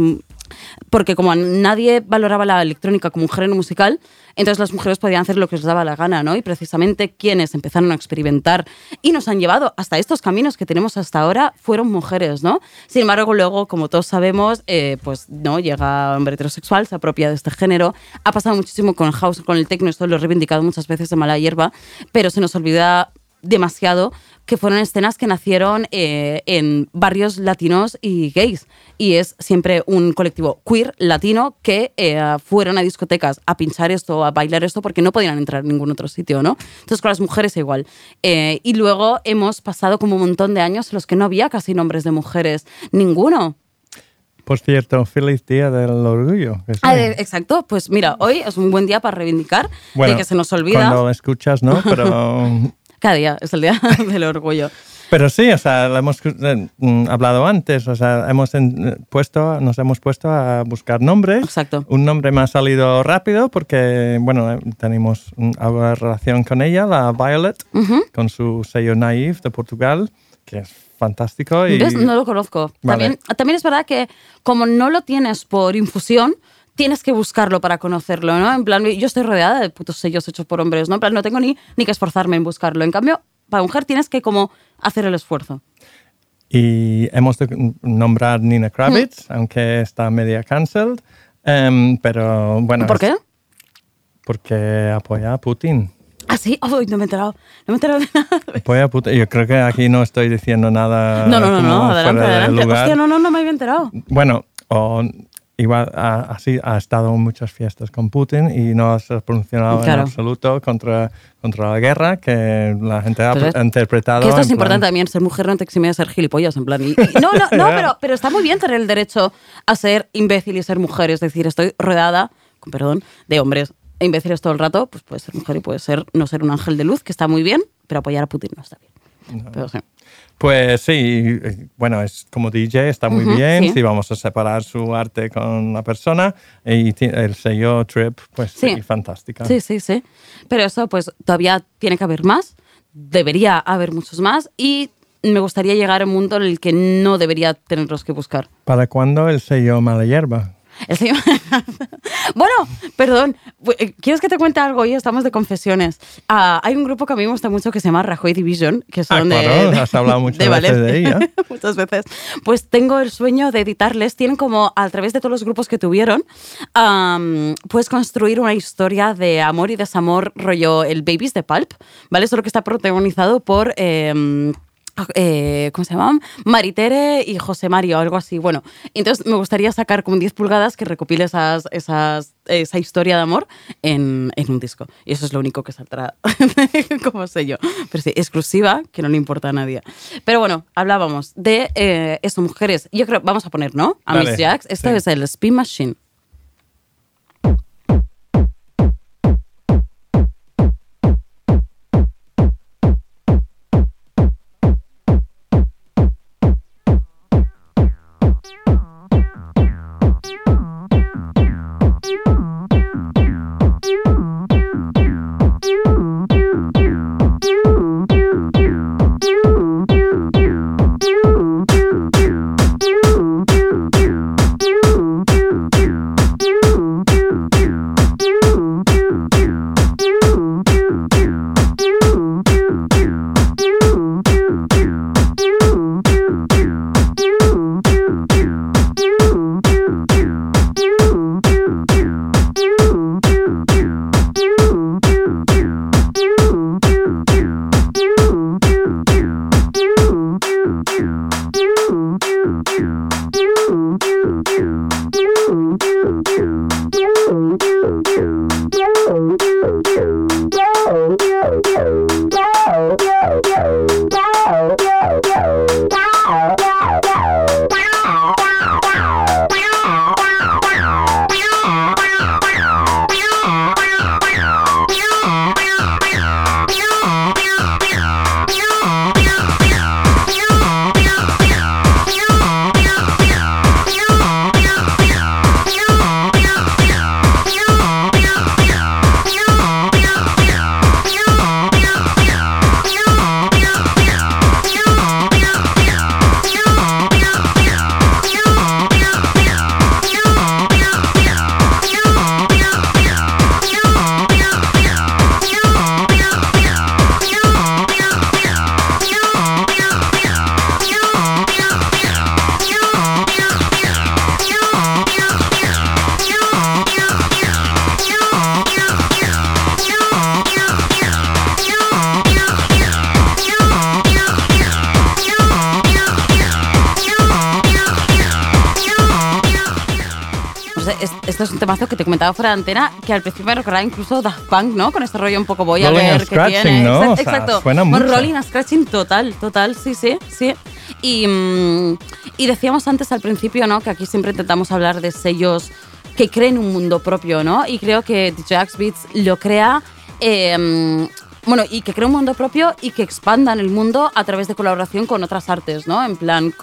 porque como nadie valoraba la electrónica como un género musical, entonces las mujeres podían hacer lo que les daba la gana, ¿no? Y precisamente quienes empezaron a experimentar y nos han llevado hasta estos caminos que tenemos hasta ahora fueron mujeres, ¿no? Sin embargo, luego, como todos sabemos, eh, pues no llega hombre heterosexual, se apropia de este género. Ha pasado muchísimo con house, con el techno, esto lo he reivindicado muchas veces de mala hierba, pero se nos olvida demasiado que fueron escenas que nacieron eh, en barrios latinos y gays. Y es siempre un colectivo queer latino que eh, fueron a discotecas a pinchar esto, a bailar esto, porque no podían entrar en ningún otro sitio, ¿no? Entonces con las mujeres igual. Eh, y luego hemos pasado como un montón de años en los que no había casi nombres de mujeres. Ninguno. Por cierto, feliz día del orgullo. Ah, exacto, pues mira, hoy es un buen día para reivindicar Bueno, de que se nos olvida. Cuando escuchas, ¿no? [laughs] Pero, Cada día es el día [laughs] del orgullo. pero sí, o sea, lo hemos eh, mm, hablado antes, o sea, hemos eh, puesto, nos hemos puesto a buscar nombres. Exacto. Un nombre me ha salido rápido porque, bueno, eh, tenemos de relación con ella, la Violet, con su sello Naive de Portugal, que es fantástico. Y, ¿Ves? No lo conozco. Vale. También, también es verdad que como no lo tienes por infusión, tienes que buscarlo para conocerlo, ¿no? En plan, yo estoy rodeada de putos sellos hechos por hombres, ¿no? En plan, no tengo ni, ni que esforzarme en buscarlo. En cambio, para mujer tienes que como hacer el esfuerzo. Y hemos de nombrar Nina Kravitz, aunque está media cancelled. Em, pero bueno. ¿Por qué? Porque apoya a Putin. Ah, sí, Uy, no me he enterado. No me he enterado de [laughs] nada. Apoya a Putin. Yo creo que aquí no estoy diciendo nada. No, no, no, no, adelante, adelante. lugar. Hostia, no, no, no me había enterado. Bueno, o igual ha, así, ha estado en muchas fiestas con Putin y no se ha pronunciado Claro. en absoluto contra, contra la guerra que la gente ha interpretado. Que esto es plan- importante también, ser mujer no te exime de ser gilipollas, en plan. y- y- no, no, no, [laughs] pero, pero está muy bien tener el derecho a ser imbécil y ser mujer. Es decir, estoy rodeada, con perdón, de hombres imbéciles todo el rato, pues puedes ser mujer y puedes ser, no ser un ángel de luz, que está muy bien, pero apoyar a Putin no está bien. Pero sí. Pues sí, eh, bueno, es como DJ, está muy bien. sí. Si vamos a separar su arte con la persona y el sello Trip, pues sí, Sí. fantástica. Sí, sí, sí. Pero eso, pues todavía tiene que haber más, debería haber muchos más y me gustaría llegar a un mundo en el que no debería tenerlos que buscar. ¿Para cuándo el sello Mala Hierba? [laughs] Bueno, perdón, eh, ¿quieres que te cuente algo? Hoy estamos de confesiones. Ah, hay un grupo que a mí me gusta mucho que se llama Rajoy Division, que son de, Ah, claro, de- has hablado muchas de veces de ella. [laughs] muchas veces. Pues tengo el sueño de editarles. Tienen como, a través de todos los grupos que tuvieron, am, puedes construir una historia de amor y desamor, rollo el Babies de Pulp, ¿vale? Solo que está protagonizado por... em, eh, ¿cómo se llaman? Maritere y José Mario, algo así. Bueno, entonces me gustaría sacar como 10 pulgadas que recopile esas, esas, esa historia de amor en, en un disco. Y eso es lo único que saldrá [laughs] como sello. Pero sí, exclusiva, que no le importa a nadie. Pero bueno, hablábamos de eh, eso, mujeres. Yo creo, vamos a poner, ¿no? A Miss Jax. Esto sí. es el Spin Machine. Comentaba fuera de antena, que al principio me recordaba incluso Daft Punk, ¿no? Con este rollo un poco Rolling Voyager and que Scratching, tiene. ¿no? Exacto, O sea, exacto. suena mucho. Rolling and Scratching total, total, sí, sí, sí. Y, mm, y decíamos antes al principio, ¿no? Que aquí siempre intentamos hablar de sellos que creen un mundo propio, ¿no? Y creo que DJ Axe Beats lo crea... eh, bueno, y que crea un mundo propio y que expandan el mundo a través de colaboración con otras artes, ¿no? En plan,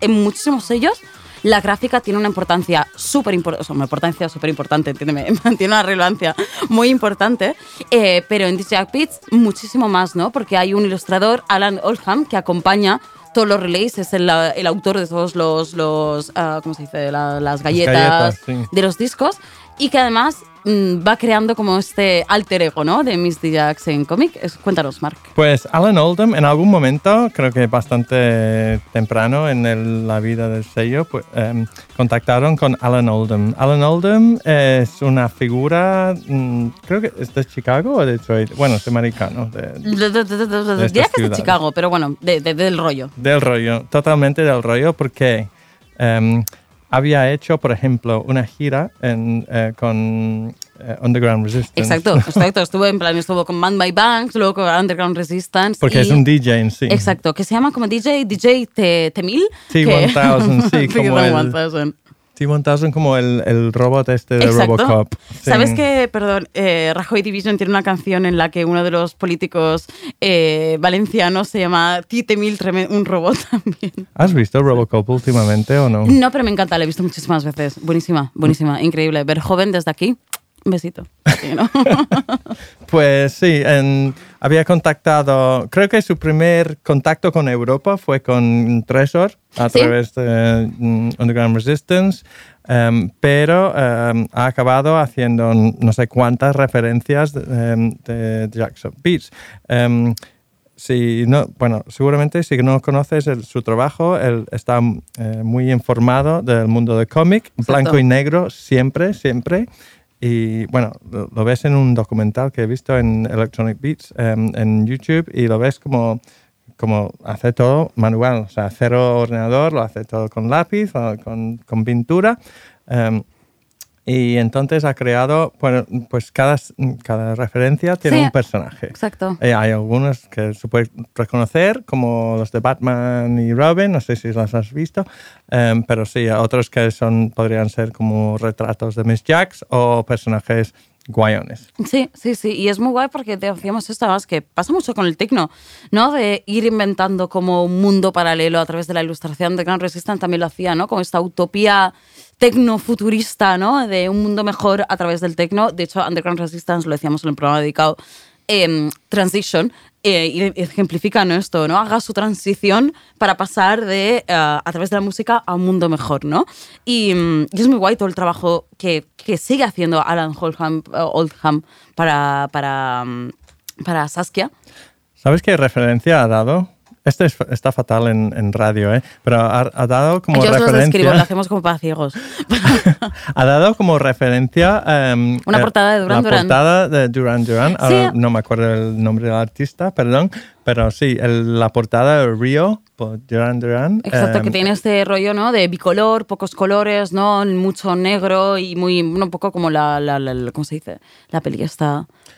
en muchísimos sellos la gráfica tiene una importancia súper importante, o sea, una importancia súper importante, entiéndeme, [laughs] tiene una relevancia muy importante, eh, pero en DJ Beats muchísimo más, ¿no? Porque hay un ilustrador, Alan Oldham, que acompaña todos los relays, es el, el autor de todos los, los ah, ¿cómo se dice? La- las galletas, galletas, sí. de los discos. Y que además mm, va creando como este alter ego, ¿no? De Miss D. Jax en cómic. Cuéntanos, Mark. Pues Alan Oldham, en algún momento, creo que bastante temprano en el- la vida del sello, pues, em, contactaron con Alan Oldham. Alan Oldham es una figura, mm, creo que es de Chicago o de Detroit. Bueno, es americano. de- De- de- de- que es de. Chicago, pero bueno, de- de- del rollo. Del rollo, totalmente del rollo, porque em, había hecho, por ejemplo, una gira en, eh, con eh, Underground Resistance. Exacto, [laughs] exacto. Estuvo en plan, estuvo con Man by Banks, luego con Underground Resistance. Porque y- es un DJ en sí. Exacto, que se llama como DJ, DJ T- T1000. T1000, [laughs] sí, como el- T1000. T-1000 como el, el robot este de Exacto. Robocop. Sí. ¿Sabes que, perdón, eh, Rajoy Division tiene una canción en la que uno de los políticos eh, valencianos se llama T1000, treme- un robot [laughs] también? ¿Has visto Robocop últimamente o no? No, pero me encanta, la he visto muchísimas veces. Buenísima, buenísima, increíble. Ver joven desde aquí, un besito. [laughs] Pues sí, en- había contactado, creo que su primer contacto con Europa fue con Treasure a Sí. través de mm, Underground Resistance, em, pero em, ha acabado haciendo no sé cuántas referencias de, em, de Jackson Beats. Si no, bueno, seguramente si no conoces el- su trabajo, él está eh, muy informado del mundo del cómic, blanco y negro, siempre, siempre. Y bueno, lo, ves en un documental que he visto en Electronic Beats em, en YouTube y lo ves como, como hace todo manual, o sea, cero ordenador, lo hace todo con lápiz con, con pintura. em, y entonces ha creado, bueno, pues cada, cada referencia tiene Sí. un personaje. Exacto. Eh, hay algunos que se puede reconocer, como los de Batman y Robin, no sé si los has visto, em, pero sí, otros que son, podrían ser como retratos de Miss Jacks o personajes guayones. Sí, sí, sí. Y es muy guay porque decíamos esto además que pasa mucho con el tecno, ¿no? De ir inventando como un mundo paralelo a través de la ilustración. De Grand Resistance también lo hacía, ¿no? Como esta utopía tecno-futurista, ¿no? De un mundo mejor a través del tecno. De hecho, Underground Resistance, lo decíamos en el programa dedicado, em, Transition, eh, y ejemplifica ¿no? esto, ¿no? Haga su transición para pasar de, eh, a través de la música a un mundo mejor, ¿no? Y, mm, y es muy guay todo el trabajo que, que sigue haciendo Alan Oldham, eh, Oldham para, para, mm, para Saskia. ¿Sabes qué referencia ha dado? Este es- está fatal en, en radio, ¿eh? pero ha, ha dado como Yo os lo referencia... describo, lo hacemos como para ciegos. [laughs] ha dado como referencia... em, Una eh, portada de Duran Duran. portada de Duran Duran. Ahora Sí. no me acuerdo el nombre del artista, perdón. Pero sí, el- la portada de Rio por Duran Duran. Exacto, que em, tiene este rollo, ¿no? De bicolor, pocos colores, ¿no? Mucho negro y muy, un poco como la, la, la- la- ¿cómo se dice? La peli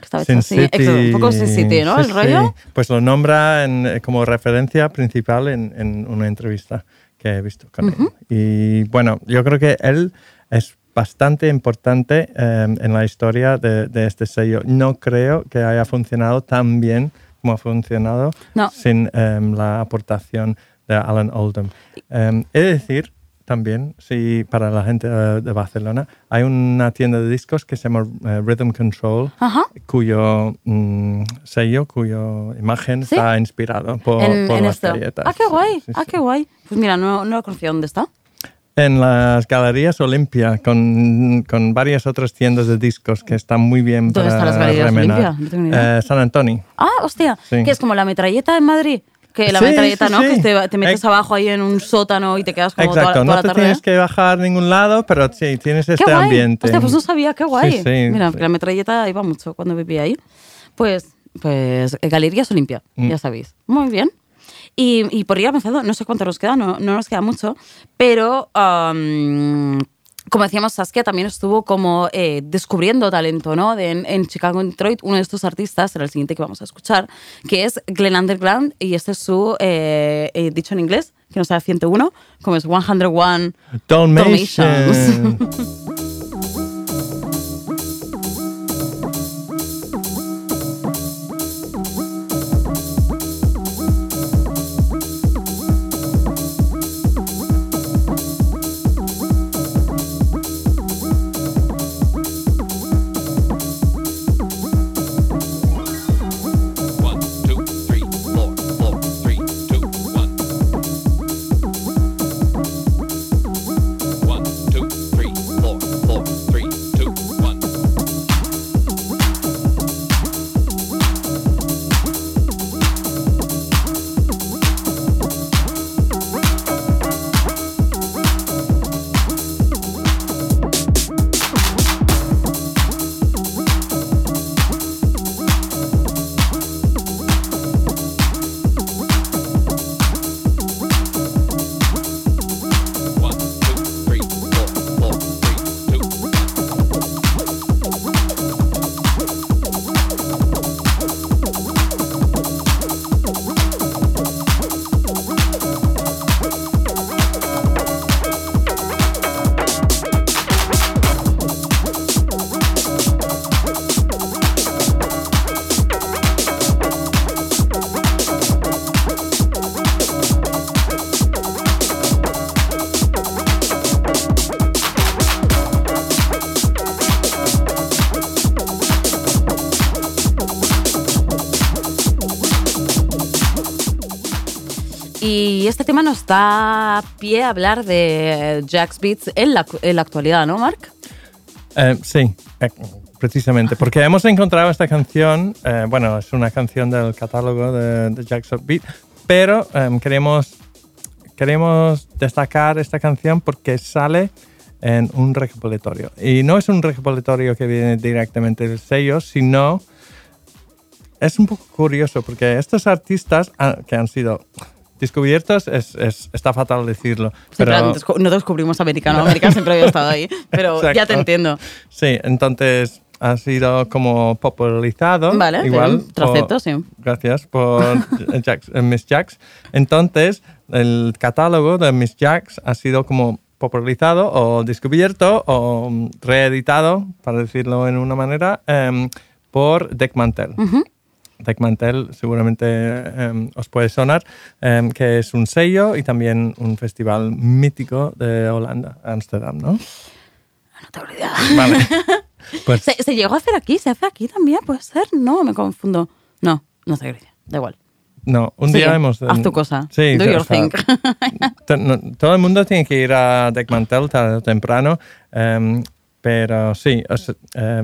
esta, Sin así. City. Exacto, un poco Sin City, ¿no? Sí, El sí. rollo. Pues lo nombra en- eh, como referencia principal en, en una entrevista que he visto con él. Y bueno, yo creo que él es bastante importante eh, en la historia de, de este sello. No creo que haya funcionado tan bien como ha funcionado No. sin eh, la aportación de Alan Oldham. Eh, he de decir también, si para la gente eh, de Barcelona, hay una tienda de discos que se llama eh, Rhythm Control, Ajá. cuyo mm, sello, cuyo imagen ¿Sí? está inspirado por, en, por en las esto. galletas. Ah, qué guay, Sí, ah, sí. qué guay. Pues mira, no, no conocía dónde está. En las galerías Olimpia, con, con varias otras tiendas de discos que están muy bien ¿Dónde para están las galerías remenar. Olimpia? No tengo ni idea. Eh, San Antonio. Ah, hostia, Sí. que es como la metralleta en Madrid. Que la Sí, metralleta, sí, ¿no? sí. Que te, te metes abajo ahí en un sótano y te quedas como Exacto, toda, toda no la te tarde. tienes que bajar a ningún lado, pero sí, tienes Qué este guay. ambiente. Hostia, pues no sabía, qué guay. Mira, la metralleta iba mucho cuando vivía ahí. Pues, pues eh, Galerías Olimpia, Mm. ya sabéis. Muy bien. Y, y por ir avanzando, no sé cuánto nos queda, no, no nos queda mucho, pero am, como decíamos, Saskia también estuvo como eh, descubriendo talento, ¿no? De- en, en Chicago, en Detroit, uno de estos artistas, era el siguiente que vamos a escuchar, que es Glenn Underground, y este es su, eh, eh, dicho en inglés, que no sea 101, como es 101 Dalmatians. Dalmatians. [laughs] da pie hablar de Jack's Beats en la, en la actualidad, ¿no, Mark? Eh, sí, eh, precisamente, porque hemos encontrado esta canción, eh, bueno, es una canción del catálogo de, de Jackson Beat, pero em, queremos, queremos destacar esta canción porque sale en un recopilatorio. Y no es un recopilatorio que viene directamente del sello, sino es un poco curioso porque estos artistas que han sido descubiertos, es, es- está fatal decirlo, Sí, pero... no descubrimos americano, América siempre había estado ahí, [laughs] pero ya te Exacto. entiendo. Sí, entonces ha sido como popularizado. Vale, igual. un trocito, por- sí. Gracias por [laughs] Jax- eh, Miss Jax. Entonces, el catálogo de Miss Jax ha sido como popularizado o descubierto o reeditado, para decirlo en una manera, em, por Deck Mantel. Deck Mantel seguramente em, os puede sonar, em, que es un sello y también un festival mítico de Holanda, Ámsterdam, ¿no? No tengo ni idea. Vale. [laughs] Pues ¿Se, se llegó a hacer aquí? ¿Se hace aquí también? ¿Puede ser? No, me confundo. No, no sé, Grecia. Da igual. no, un Sigue, día hemos... haz tu cosa. Sí, Do o your sea, thing. [laughs] to- no, todo el mundo tiene que ir a Deckmantel tarde o temprano, em, pero sí, o sea,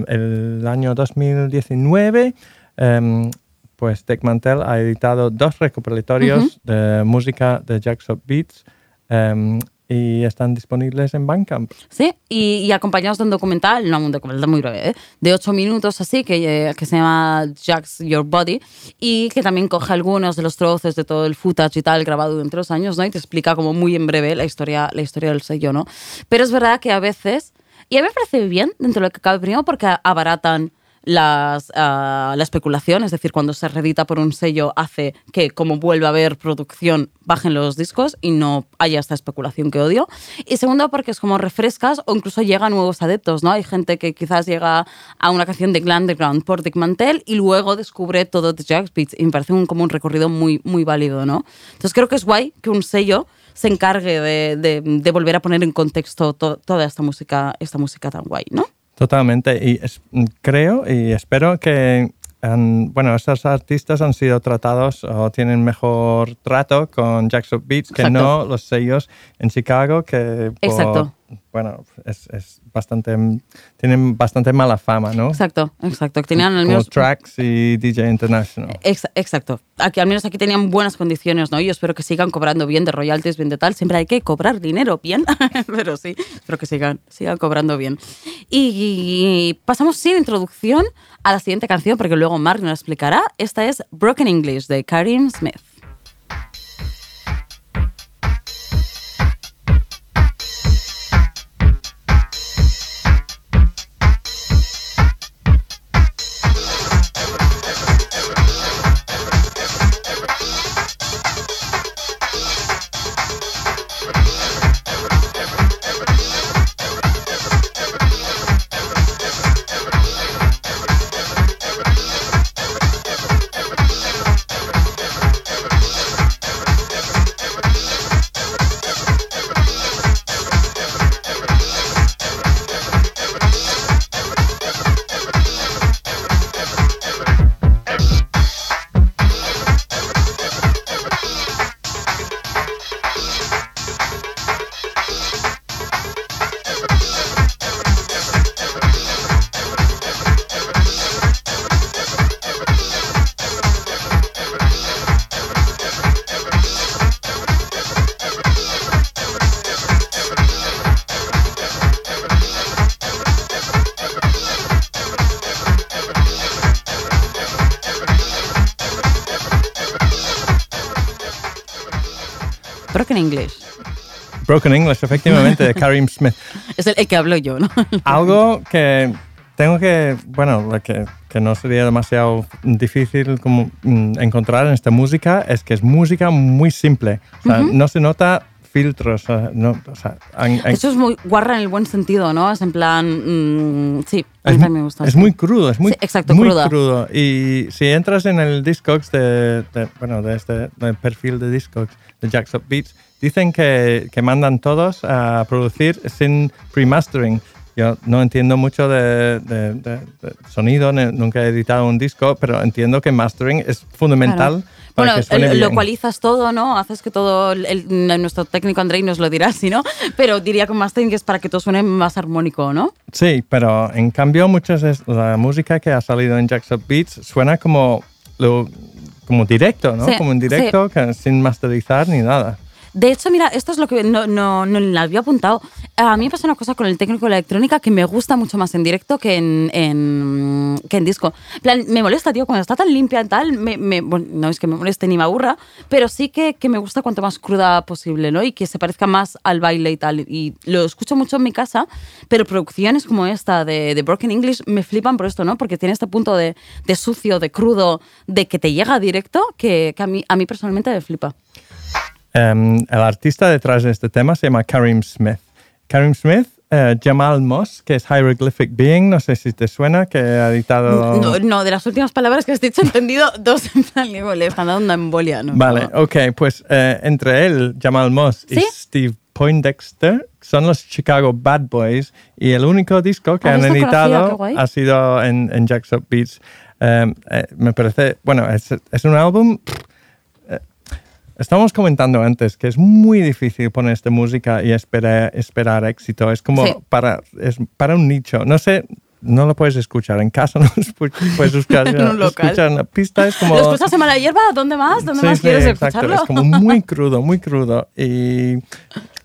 el año 2019, em, pues Deckmantel ha editado dos recopilatorios de música de Jackson Beats em, y están disponibles en Bandcamp. Sí, y, y acompañados de un documental, no un documental muy breve, ¿eh? de ocho minutos así, que, eh, que se llama Jack's Your Body, y que también coge algunos de los trozos de todo el footage y tal grabado durante los años, ¿no? Y te explica como muy en breve la historia, la historia del sello, ¿no? Pero es verdad que a veces, y a mí me parece bien dentro de lo que cabe, primero porque abaratan las, ah, la especulación, es decir, cuando se reedita por un sello hace que como vuelva a haber producción bajen los discos y no haya esta especulación que odio. Y segundo, porque es como refrescas o incluso llega a nuevos adeptos, ¿no? Hay gente que quizás llega a una canción de Underground por Dick Mantel y luego descubre todo de Jack's Beats y me parece un, como un recorrido muy, muy válido, ¿no? Entonces creo que es guay que un sello se encargue de, de- volver a poner en contexto to- toda esta música, esta música tan guay, ¿no? Totalmente. Y es- creo y espero que han- bueno, estos artistas han sido tratados o tienen mejor trato con Jackson Beats que no los sellos en Chicago que por- Exacto. Bueno, es, es bastante tienen bastante mala fama, ¿no? Exacto, exacto. Tenían al Como menos Tracks y DJ International. Ex- exacto. Aquí, al menos aquí tenían buenas condiciones, ¿no? Yo espero que sigan cobrando bien de royalties, bien de tal. Siempre hay que cobrar dinero bien, [laughs] pero sí, espero que sigan, sigan cobrando bien. Y, pasamos sin introducción a la siguiente canción, porque luego Mark nos explicará. Esta es Broken English de Karim Smith. Broken English. Broken English, efectivamente, de Karim Smith. [laughs] Es el, el que hablo yo, ¿no? [laughs] Algo que tengo que, bueno, que, que no sería demasiado difícil como, mm, encontrar en esta música es que es música muy simple. O sea, no se nota filtros. no, o sea, han- han- Eso es muy guarra en el buen sentido, ¿no? Es en plan. mm, sí, a es, mí también me gusta. es así. muy crudo, es muy, Sí, exacto, muy cruda. crudo. Y si entras en el Discogs de, de- bueno, de este del perfil de Discogs de Jackson Beats, dicen que, que mandan todos a producir sin pre-mastering. Yo no entiendo mucho de, de- de- de sonido, nunca he editado un disco, pero entiendo que mastering es fundamental Claro. Bueno, suene lo todo, ¿no? Haces que todo, el- nuestro técnico Andrei nos lo dirá, [laughs] si no, pero diría con que es para que todo suene más armónico, ¿no? Sí, pero en cambio muchas de la música que ha salido en Jack's Up Beats suena como, lo, como directo, ¿no? Sí, como en directo, que sin masterizar ni nada. De hecho, mira, esto es lo que no, no, no había apuntado. A mí me pasa una cosa con el técnico de la electrónica que me gusta mucho más en directo que en, que en disco. Me molesta, tío, cuando está tan limpia y tal, me- bueno, no es que me moleste ni me aburra, pero sí que, que me gusta cuanto más cruda posible, ¿no? Y que se parezca más al baile y tal. Y lo escucho mucho en mi casa, pero producciones como esta de, de Broken English me flipan por esto, ¿no? Porque tiene este punto de, de sucio, de crudo, de que te llega directo, que, que a, mí, a mí personalmente me flipa. Em, el artista detrás de este tema se llama Karim Smith. Karim Smith, eh, Jamal Moss, que es Hieroglyphic Being, no sé si te suena, que ha editado... No, no, de las últimas palabras que has dicho he entendido [laughs] dos en plan, digo, le están dando una embolia. ¿no? Vale, ok, pues eh, entre él, Jamal Moss y ¿Sí? Steve Poindexter son los Chicago Bad Boys y el único disco que Ah, han qué editado ha sido en, en Jack's Up Beats. Eh, eh, me parece, bueno, es, es un álbum... eh, Estamos comentando antes que es muy difícil poner esta música y esperar, esperar éxito. Es como Sí. para, es para un nicho. No sé, no lo puedes escuchar en casa, [laughs] no puedes escuchar, [laughs] En un local. escuchar en la pista. Es como, ¿Lo escuchas en Mala Hierba? ¿Dónde más? ¿Dónde Sí, más sí, quieres exacto. escucharlo? Es como muy [laughs] crudo, muy crudo. Y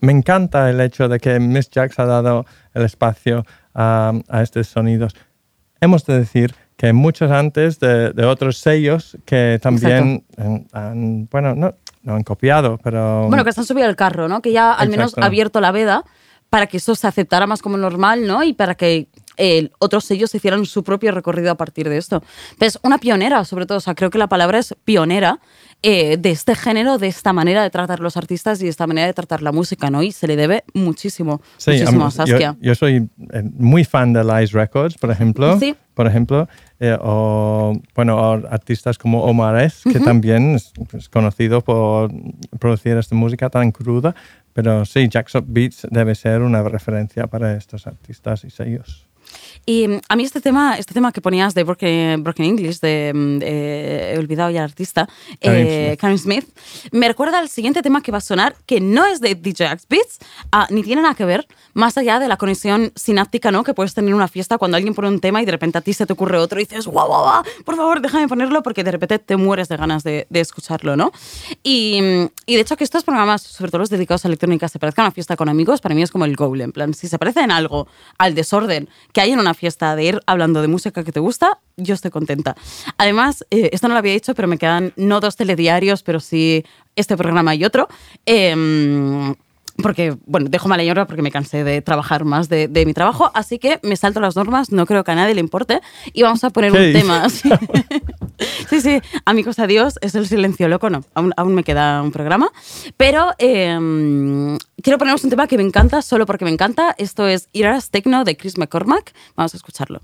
me encanta el hecho de que Miss Jax ha dado el espacio a, a estos sonidos. Hemos de decir que muchos antes de, de otros sellos que también han, han- bueno, no, no han copiado, pero... Bueno, que están subido al carro, ¿no? Que ya al menos ha abierto la veda para que eso se aceptara más como normal, ¿no? Y para que eh, otros sellos hicieran su propio recorrido a partir de esto. Pues una pionera, sobre todo, o sea, creo que la palabra es pionera eh, de este género, de esta manera de tratar los artistas y de esta manera de tratar la música, ¿no? Y se le debe muchísimo, Sí, muchísimo a Saskia. Yo, yo soy eh, muy fan de Lies Records, por ejemplo. Sí. Por ejemplo, eh, o bueno, o artistas como Omar S, que también es, es conocido por producir esta música tan cruda. Pero sí, Jack's Up Beats debe ser una referencia para estos artistas y sellos. Y mm, a mí este tema, este tema que ponías de Broken, Broken English, de, mm, de- he olvidado ya el artista, Karen eh, Smith. Karen Smith, me recuerda al siguiente tema que va a sonar, que no es de DJ Axe Beats, ah, ni tiene nada que ver, más allá de la conexión sináptica ¿no? que puedes tener en una fiesta cuando alguien pone un tema y de repente a ti se te ocurre otro y dices, guau, guau, guau, por favor, déjame ponerlo porque de repente te mueres de ganas de, de escucharlo, ¿no? Y, y de hecho que estos programas, sobre todo los dedicados a electrónica, se parezcan a una fiesta con amigos, para mí es como el goal, en plan, si se parece en algo al desorden que hay en una fiesta de ir hablando de música que te gusta, yo estoy contenta. Además, eh, esto no lo había dicho, pero me quedan no dos telediarios, pero sí este programa y otro. Em, porque, bueno, dejo mala hierba porque me cansé de trabajar más de, de mi trabajo, así que me salto las normas, no creo que a nadie le importe, y vamos a poner ¿Qué un tema. [laughs] Sí. sí, sí, amigos, adiós, es el silencio loco, no, aún, aún me queda un programa, pero em, quiero poneros un tema que me encanta, solo porque me encanta, esto es Eras Techno de Chris McCormack, vamos a escucharlo.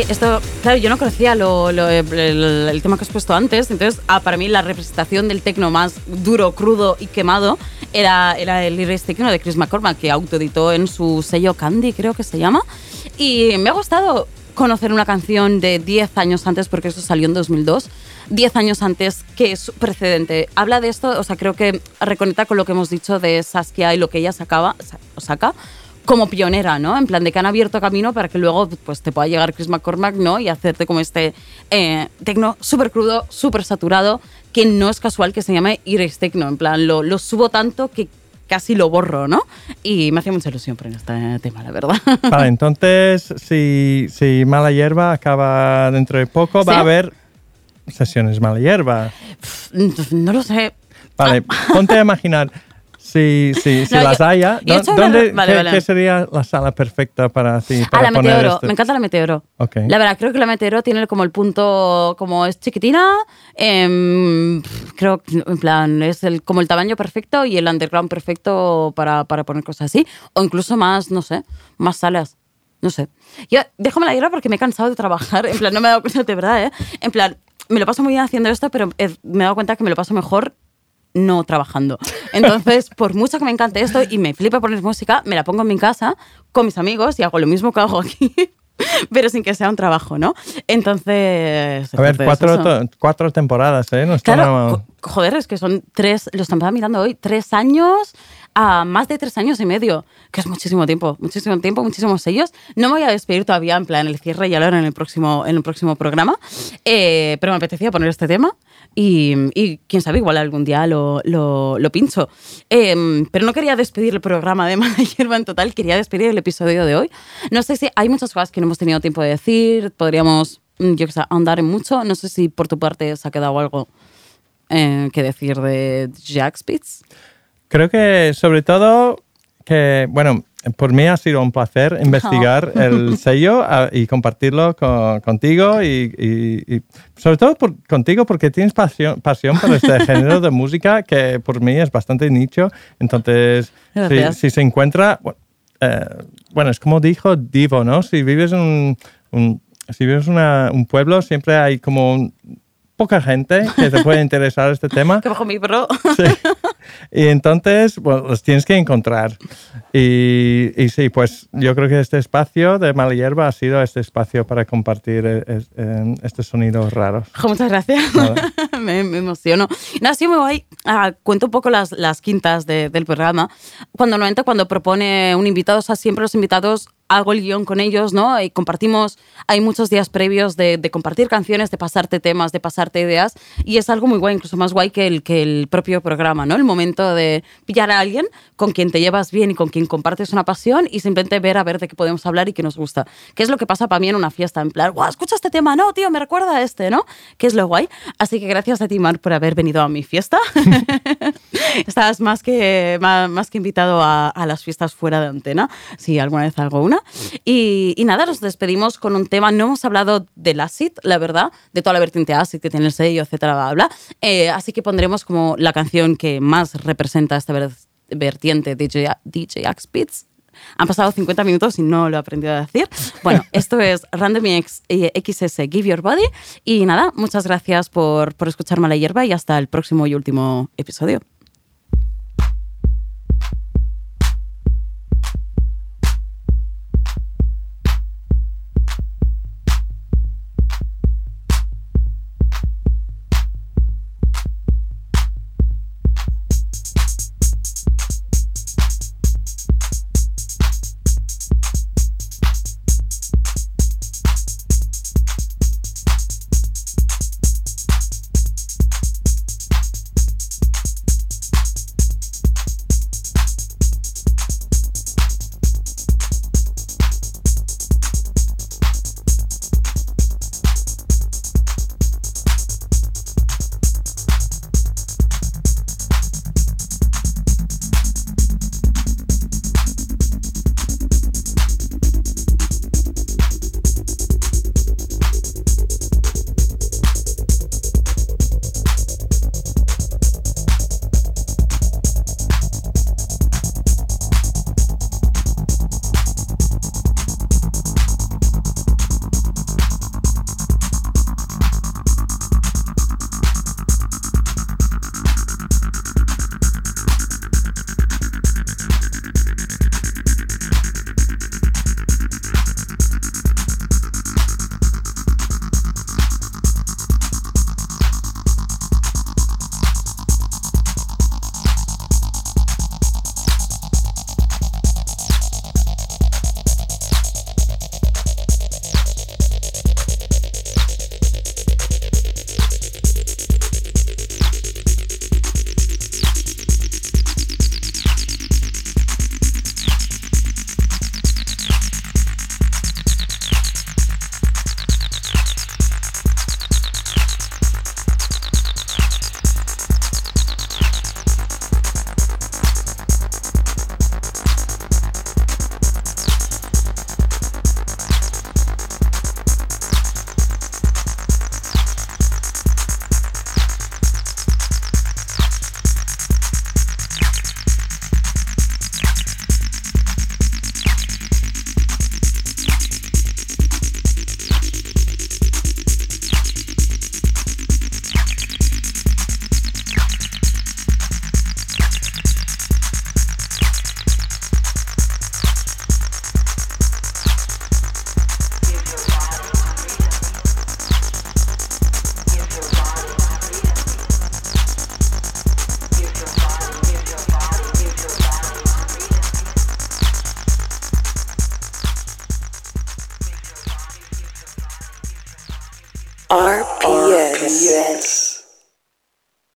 Esto, claro, yo no conocía lo- lo- el, el- el tema que has puesto antes, entonces, ah, para mí la representación del tecno más duro, crudo y quemado era, era el Iris Techno de Chris McCormack, que autoeditó en su sello Candy, creo que se llama. Y me ha gustado conocer una canción de 10 años antes, porque eso salió en 2002, 10 años antes que es precedente. Habla de esto, o sea, creo que reconecta con lo que hemos dicho de Saskia y lo que ella sacaba, saca como pionera, ¿no? En plan de que han abierto camino para que luego pues, te pueda llegar Chris McCormack, ¿no? Y hacerte como este eh, tecno súper crudo, súper saturado, que no es casual que se llame Iris Tecno. En plan, lo, lo subo tanto que casi lo borro, ¿no? Y me hacía mucha ilusión por este tema, la verdad. [laughs] Vale, entonces, si, si Mala Hierba acaba dentro de poco, va a haber sesiones Mala Hierba. no lo sé. Vale, ponte a [laughs] imaginar. Si, si, si No, las yo- haya, yo he ¿dó- hecho una- ¿dónde, vale, qué, vale. qué sería la sala perfecta para ti? Ah, la poner Meteoro. este- Me encanta la Meteoro. La verdad, creo que la Meteoro tiene como el punto, como es chiquitina, em, creo que en plan es el, como el tamaño perfecto y el underground perfecto para, para poner cosas así. O incluso más, no sé, más salas. No sé. Yo, déjame la hierba porque me he cansado de trabajar. En plan, no me he dado cuenta de verdad, ¿eh? En plan, me lo paso muy bien haciendo esto, pero me he dado cuenta que me lo paso mejor no trabajando. Entonces, por mucho que me encante esto y me flipa poner música, me la pongo en mi casa con mis amigos y hago lo mismo que hago aquí, [laughs] pero sin que sea un trabajo, ¿no? Entonces... A ver, cuatro, cuatro temporadas, ¿eh? No Claro, joder, es que son tres, lo estaba mirando hoy, tres años a más de tres años y medio, que es muchísimo tiempo, muchísimo tiempo, muchísimos sellos. No me voy a despedir todavía en plan el cierre y hablar en el próximo, en el próximo programa, eh, pero me apetecía poner este tema y, y quién sabe, igual algún día lo, lo, lo pincho. Eh, pero no quería despedir el programa de [laughs] Mala Hierba en total, quería despedir el episodio de hoy. No sé si hay muchas cosas que no hemos tenido tiempo de decir, podríamos, mm, yo que sé, ahondar en mucho. No sé si por tu parte se ha quedado algo eh, que decir de Jack Spitz. Creo que sobre todo que, bueno, por mí ha sido un placer investigar el [laughs] sello y compartirlo con- contigo y, y- y sobre todo por- contigo porque tienes pasión, pasión por este [laughs] género de música que por mí es bastante nicho. Entonces, si, si se encuentra, bu- eh, bueno, es como dijo Divo, ¿no? Si vives en un, un- si vives una- un pueblo, siempre hay como un- poca gente que te puede [laughs] interesar este tema. Que bajo mi bro. Sí. Y entonces, bueno, los tienes que encontrar. Y, y sí, pues yo creo que este espacio de Mala Hierba ha sido este espacio para compartir eh, es- eh, estos sonidos raros. Muchas gracias. Nada. [laughs] me, me emociono. No, ha sido muy guay. Ah, cuento un poco las, las quintas de- del programa. Cuando normalmente cuando propone un invitado, o sea, siempre los invitados hago el guion con ellos, ¿no? Y compartimos, hay muchos días previos de, de compartir canciones, de pasarte temas, de pasarte ideas, y es algo muy guay, incluso más guay que el, que el propio programa, ¿no? El momento de pillar a alguien con quien te llevas bien y con quien compartes una pasión y simplemente ver a ver de qué podemos hablar y qué nos gusta. ¿Qué es lo que pasa para mí en una fiesta? En plan, guau, escucha este tema, no, tío, me recuerda a este, ¿no? Que es lo guay. Así que gracias a ti, Mar, por haber venido a mi fiesta. [laughs] Estás más que, más, más que invitado a, a las fiestas fuera de antena, si alguna vez hago una. Y, y nada, nos despedimos con un tema. No hemos hablado del acid, la verdad, de toda la vertiente acid que tiene el sello, etcétera, bla, bla. Eh, así que pondremos como la canción que más representa esta ver- vertiente DJ, DJ Axpitz. Han pasado 50 minutos y no lo he aprendido a decir. Bueno, [laughs] esto es Random X, eh, XS Give Your Body. Y nada, muchas gracias por, por escuchar Mala Hierba y hasta el próximo y último episodio.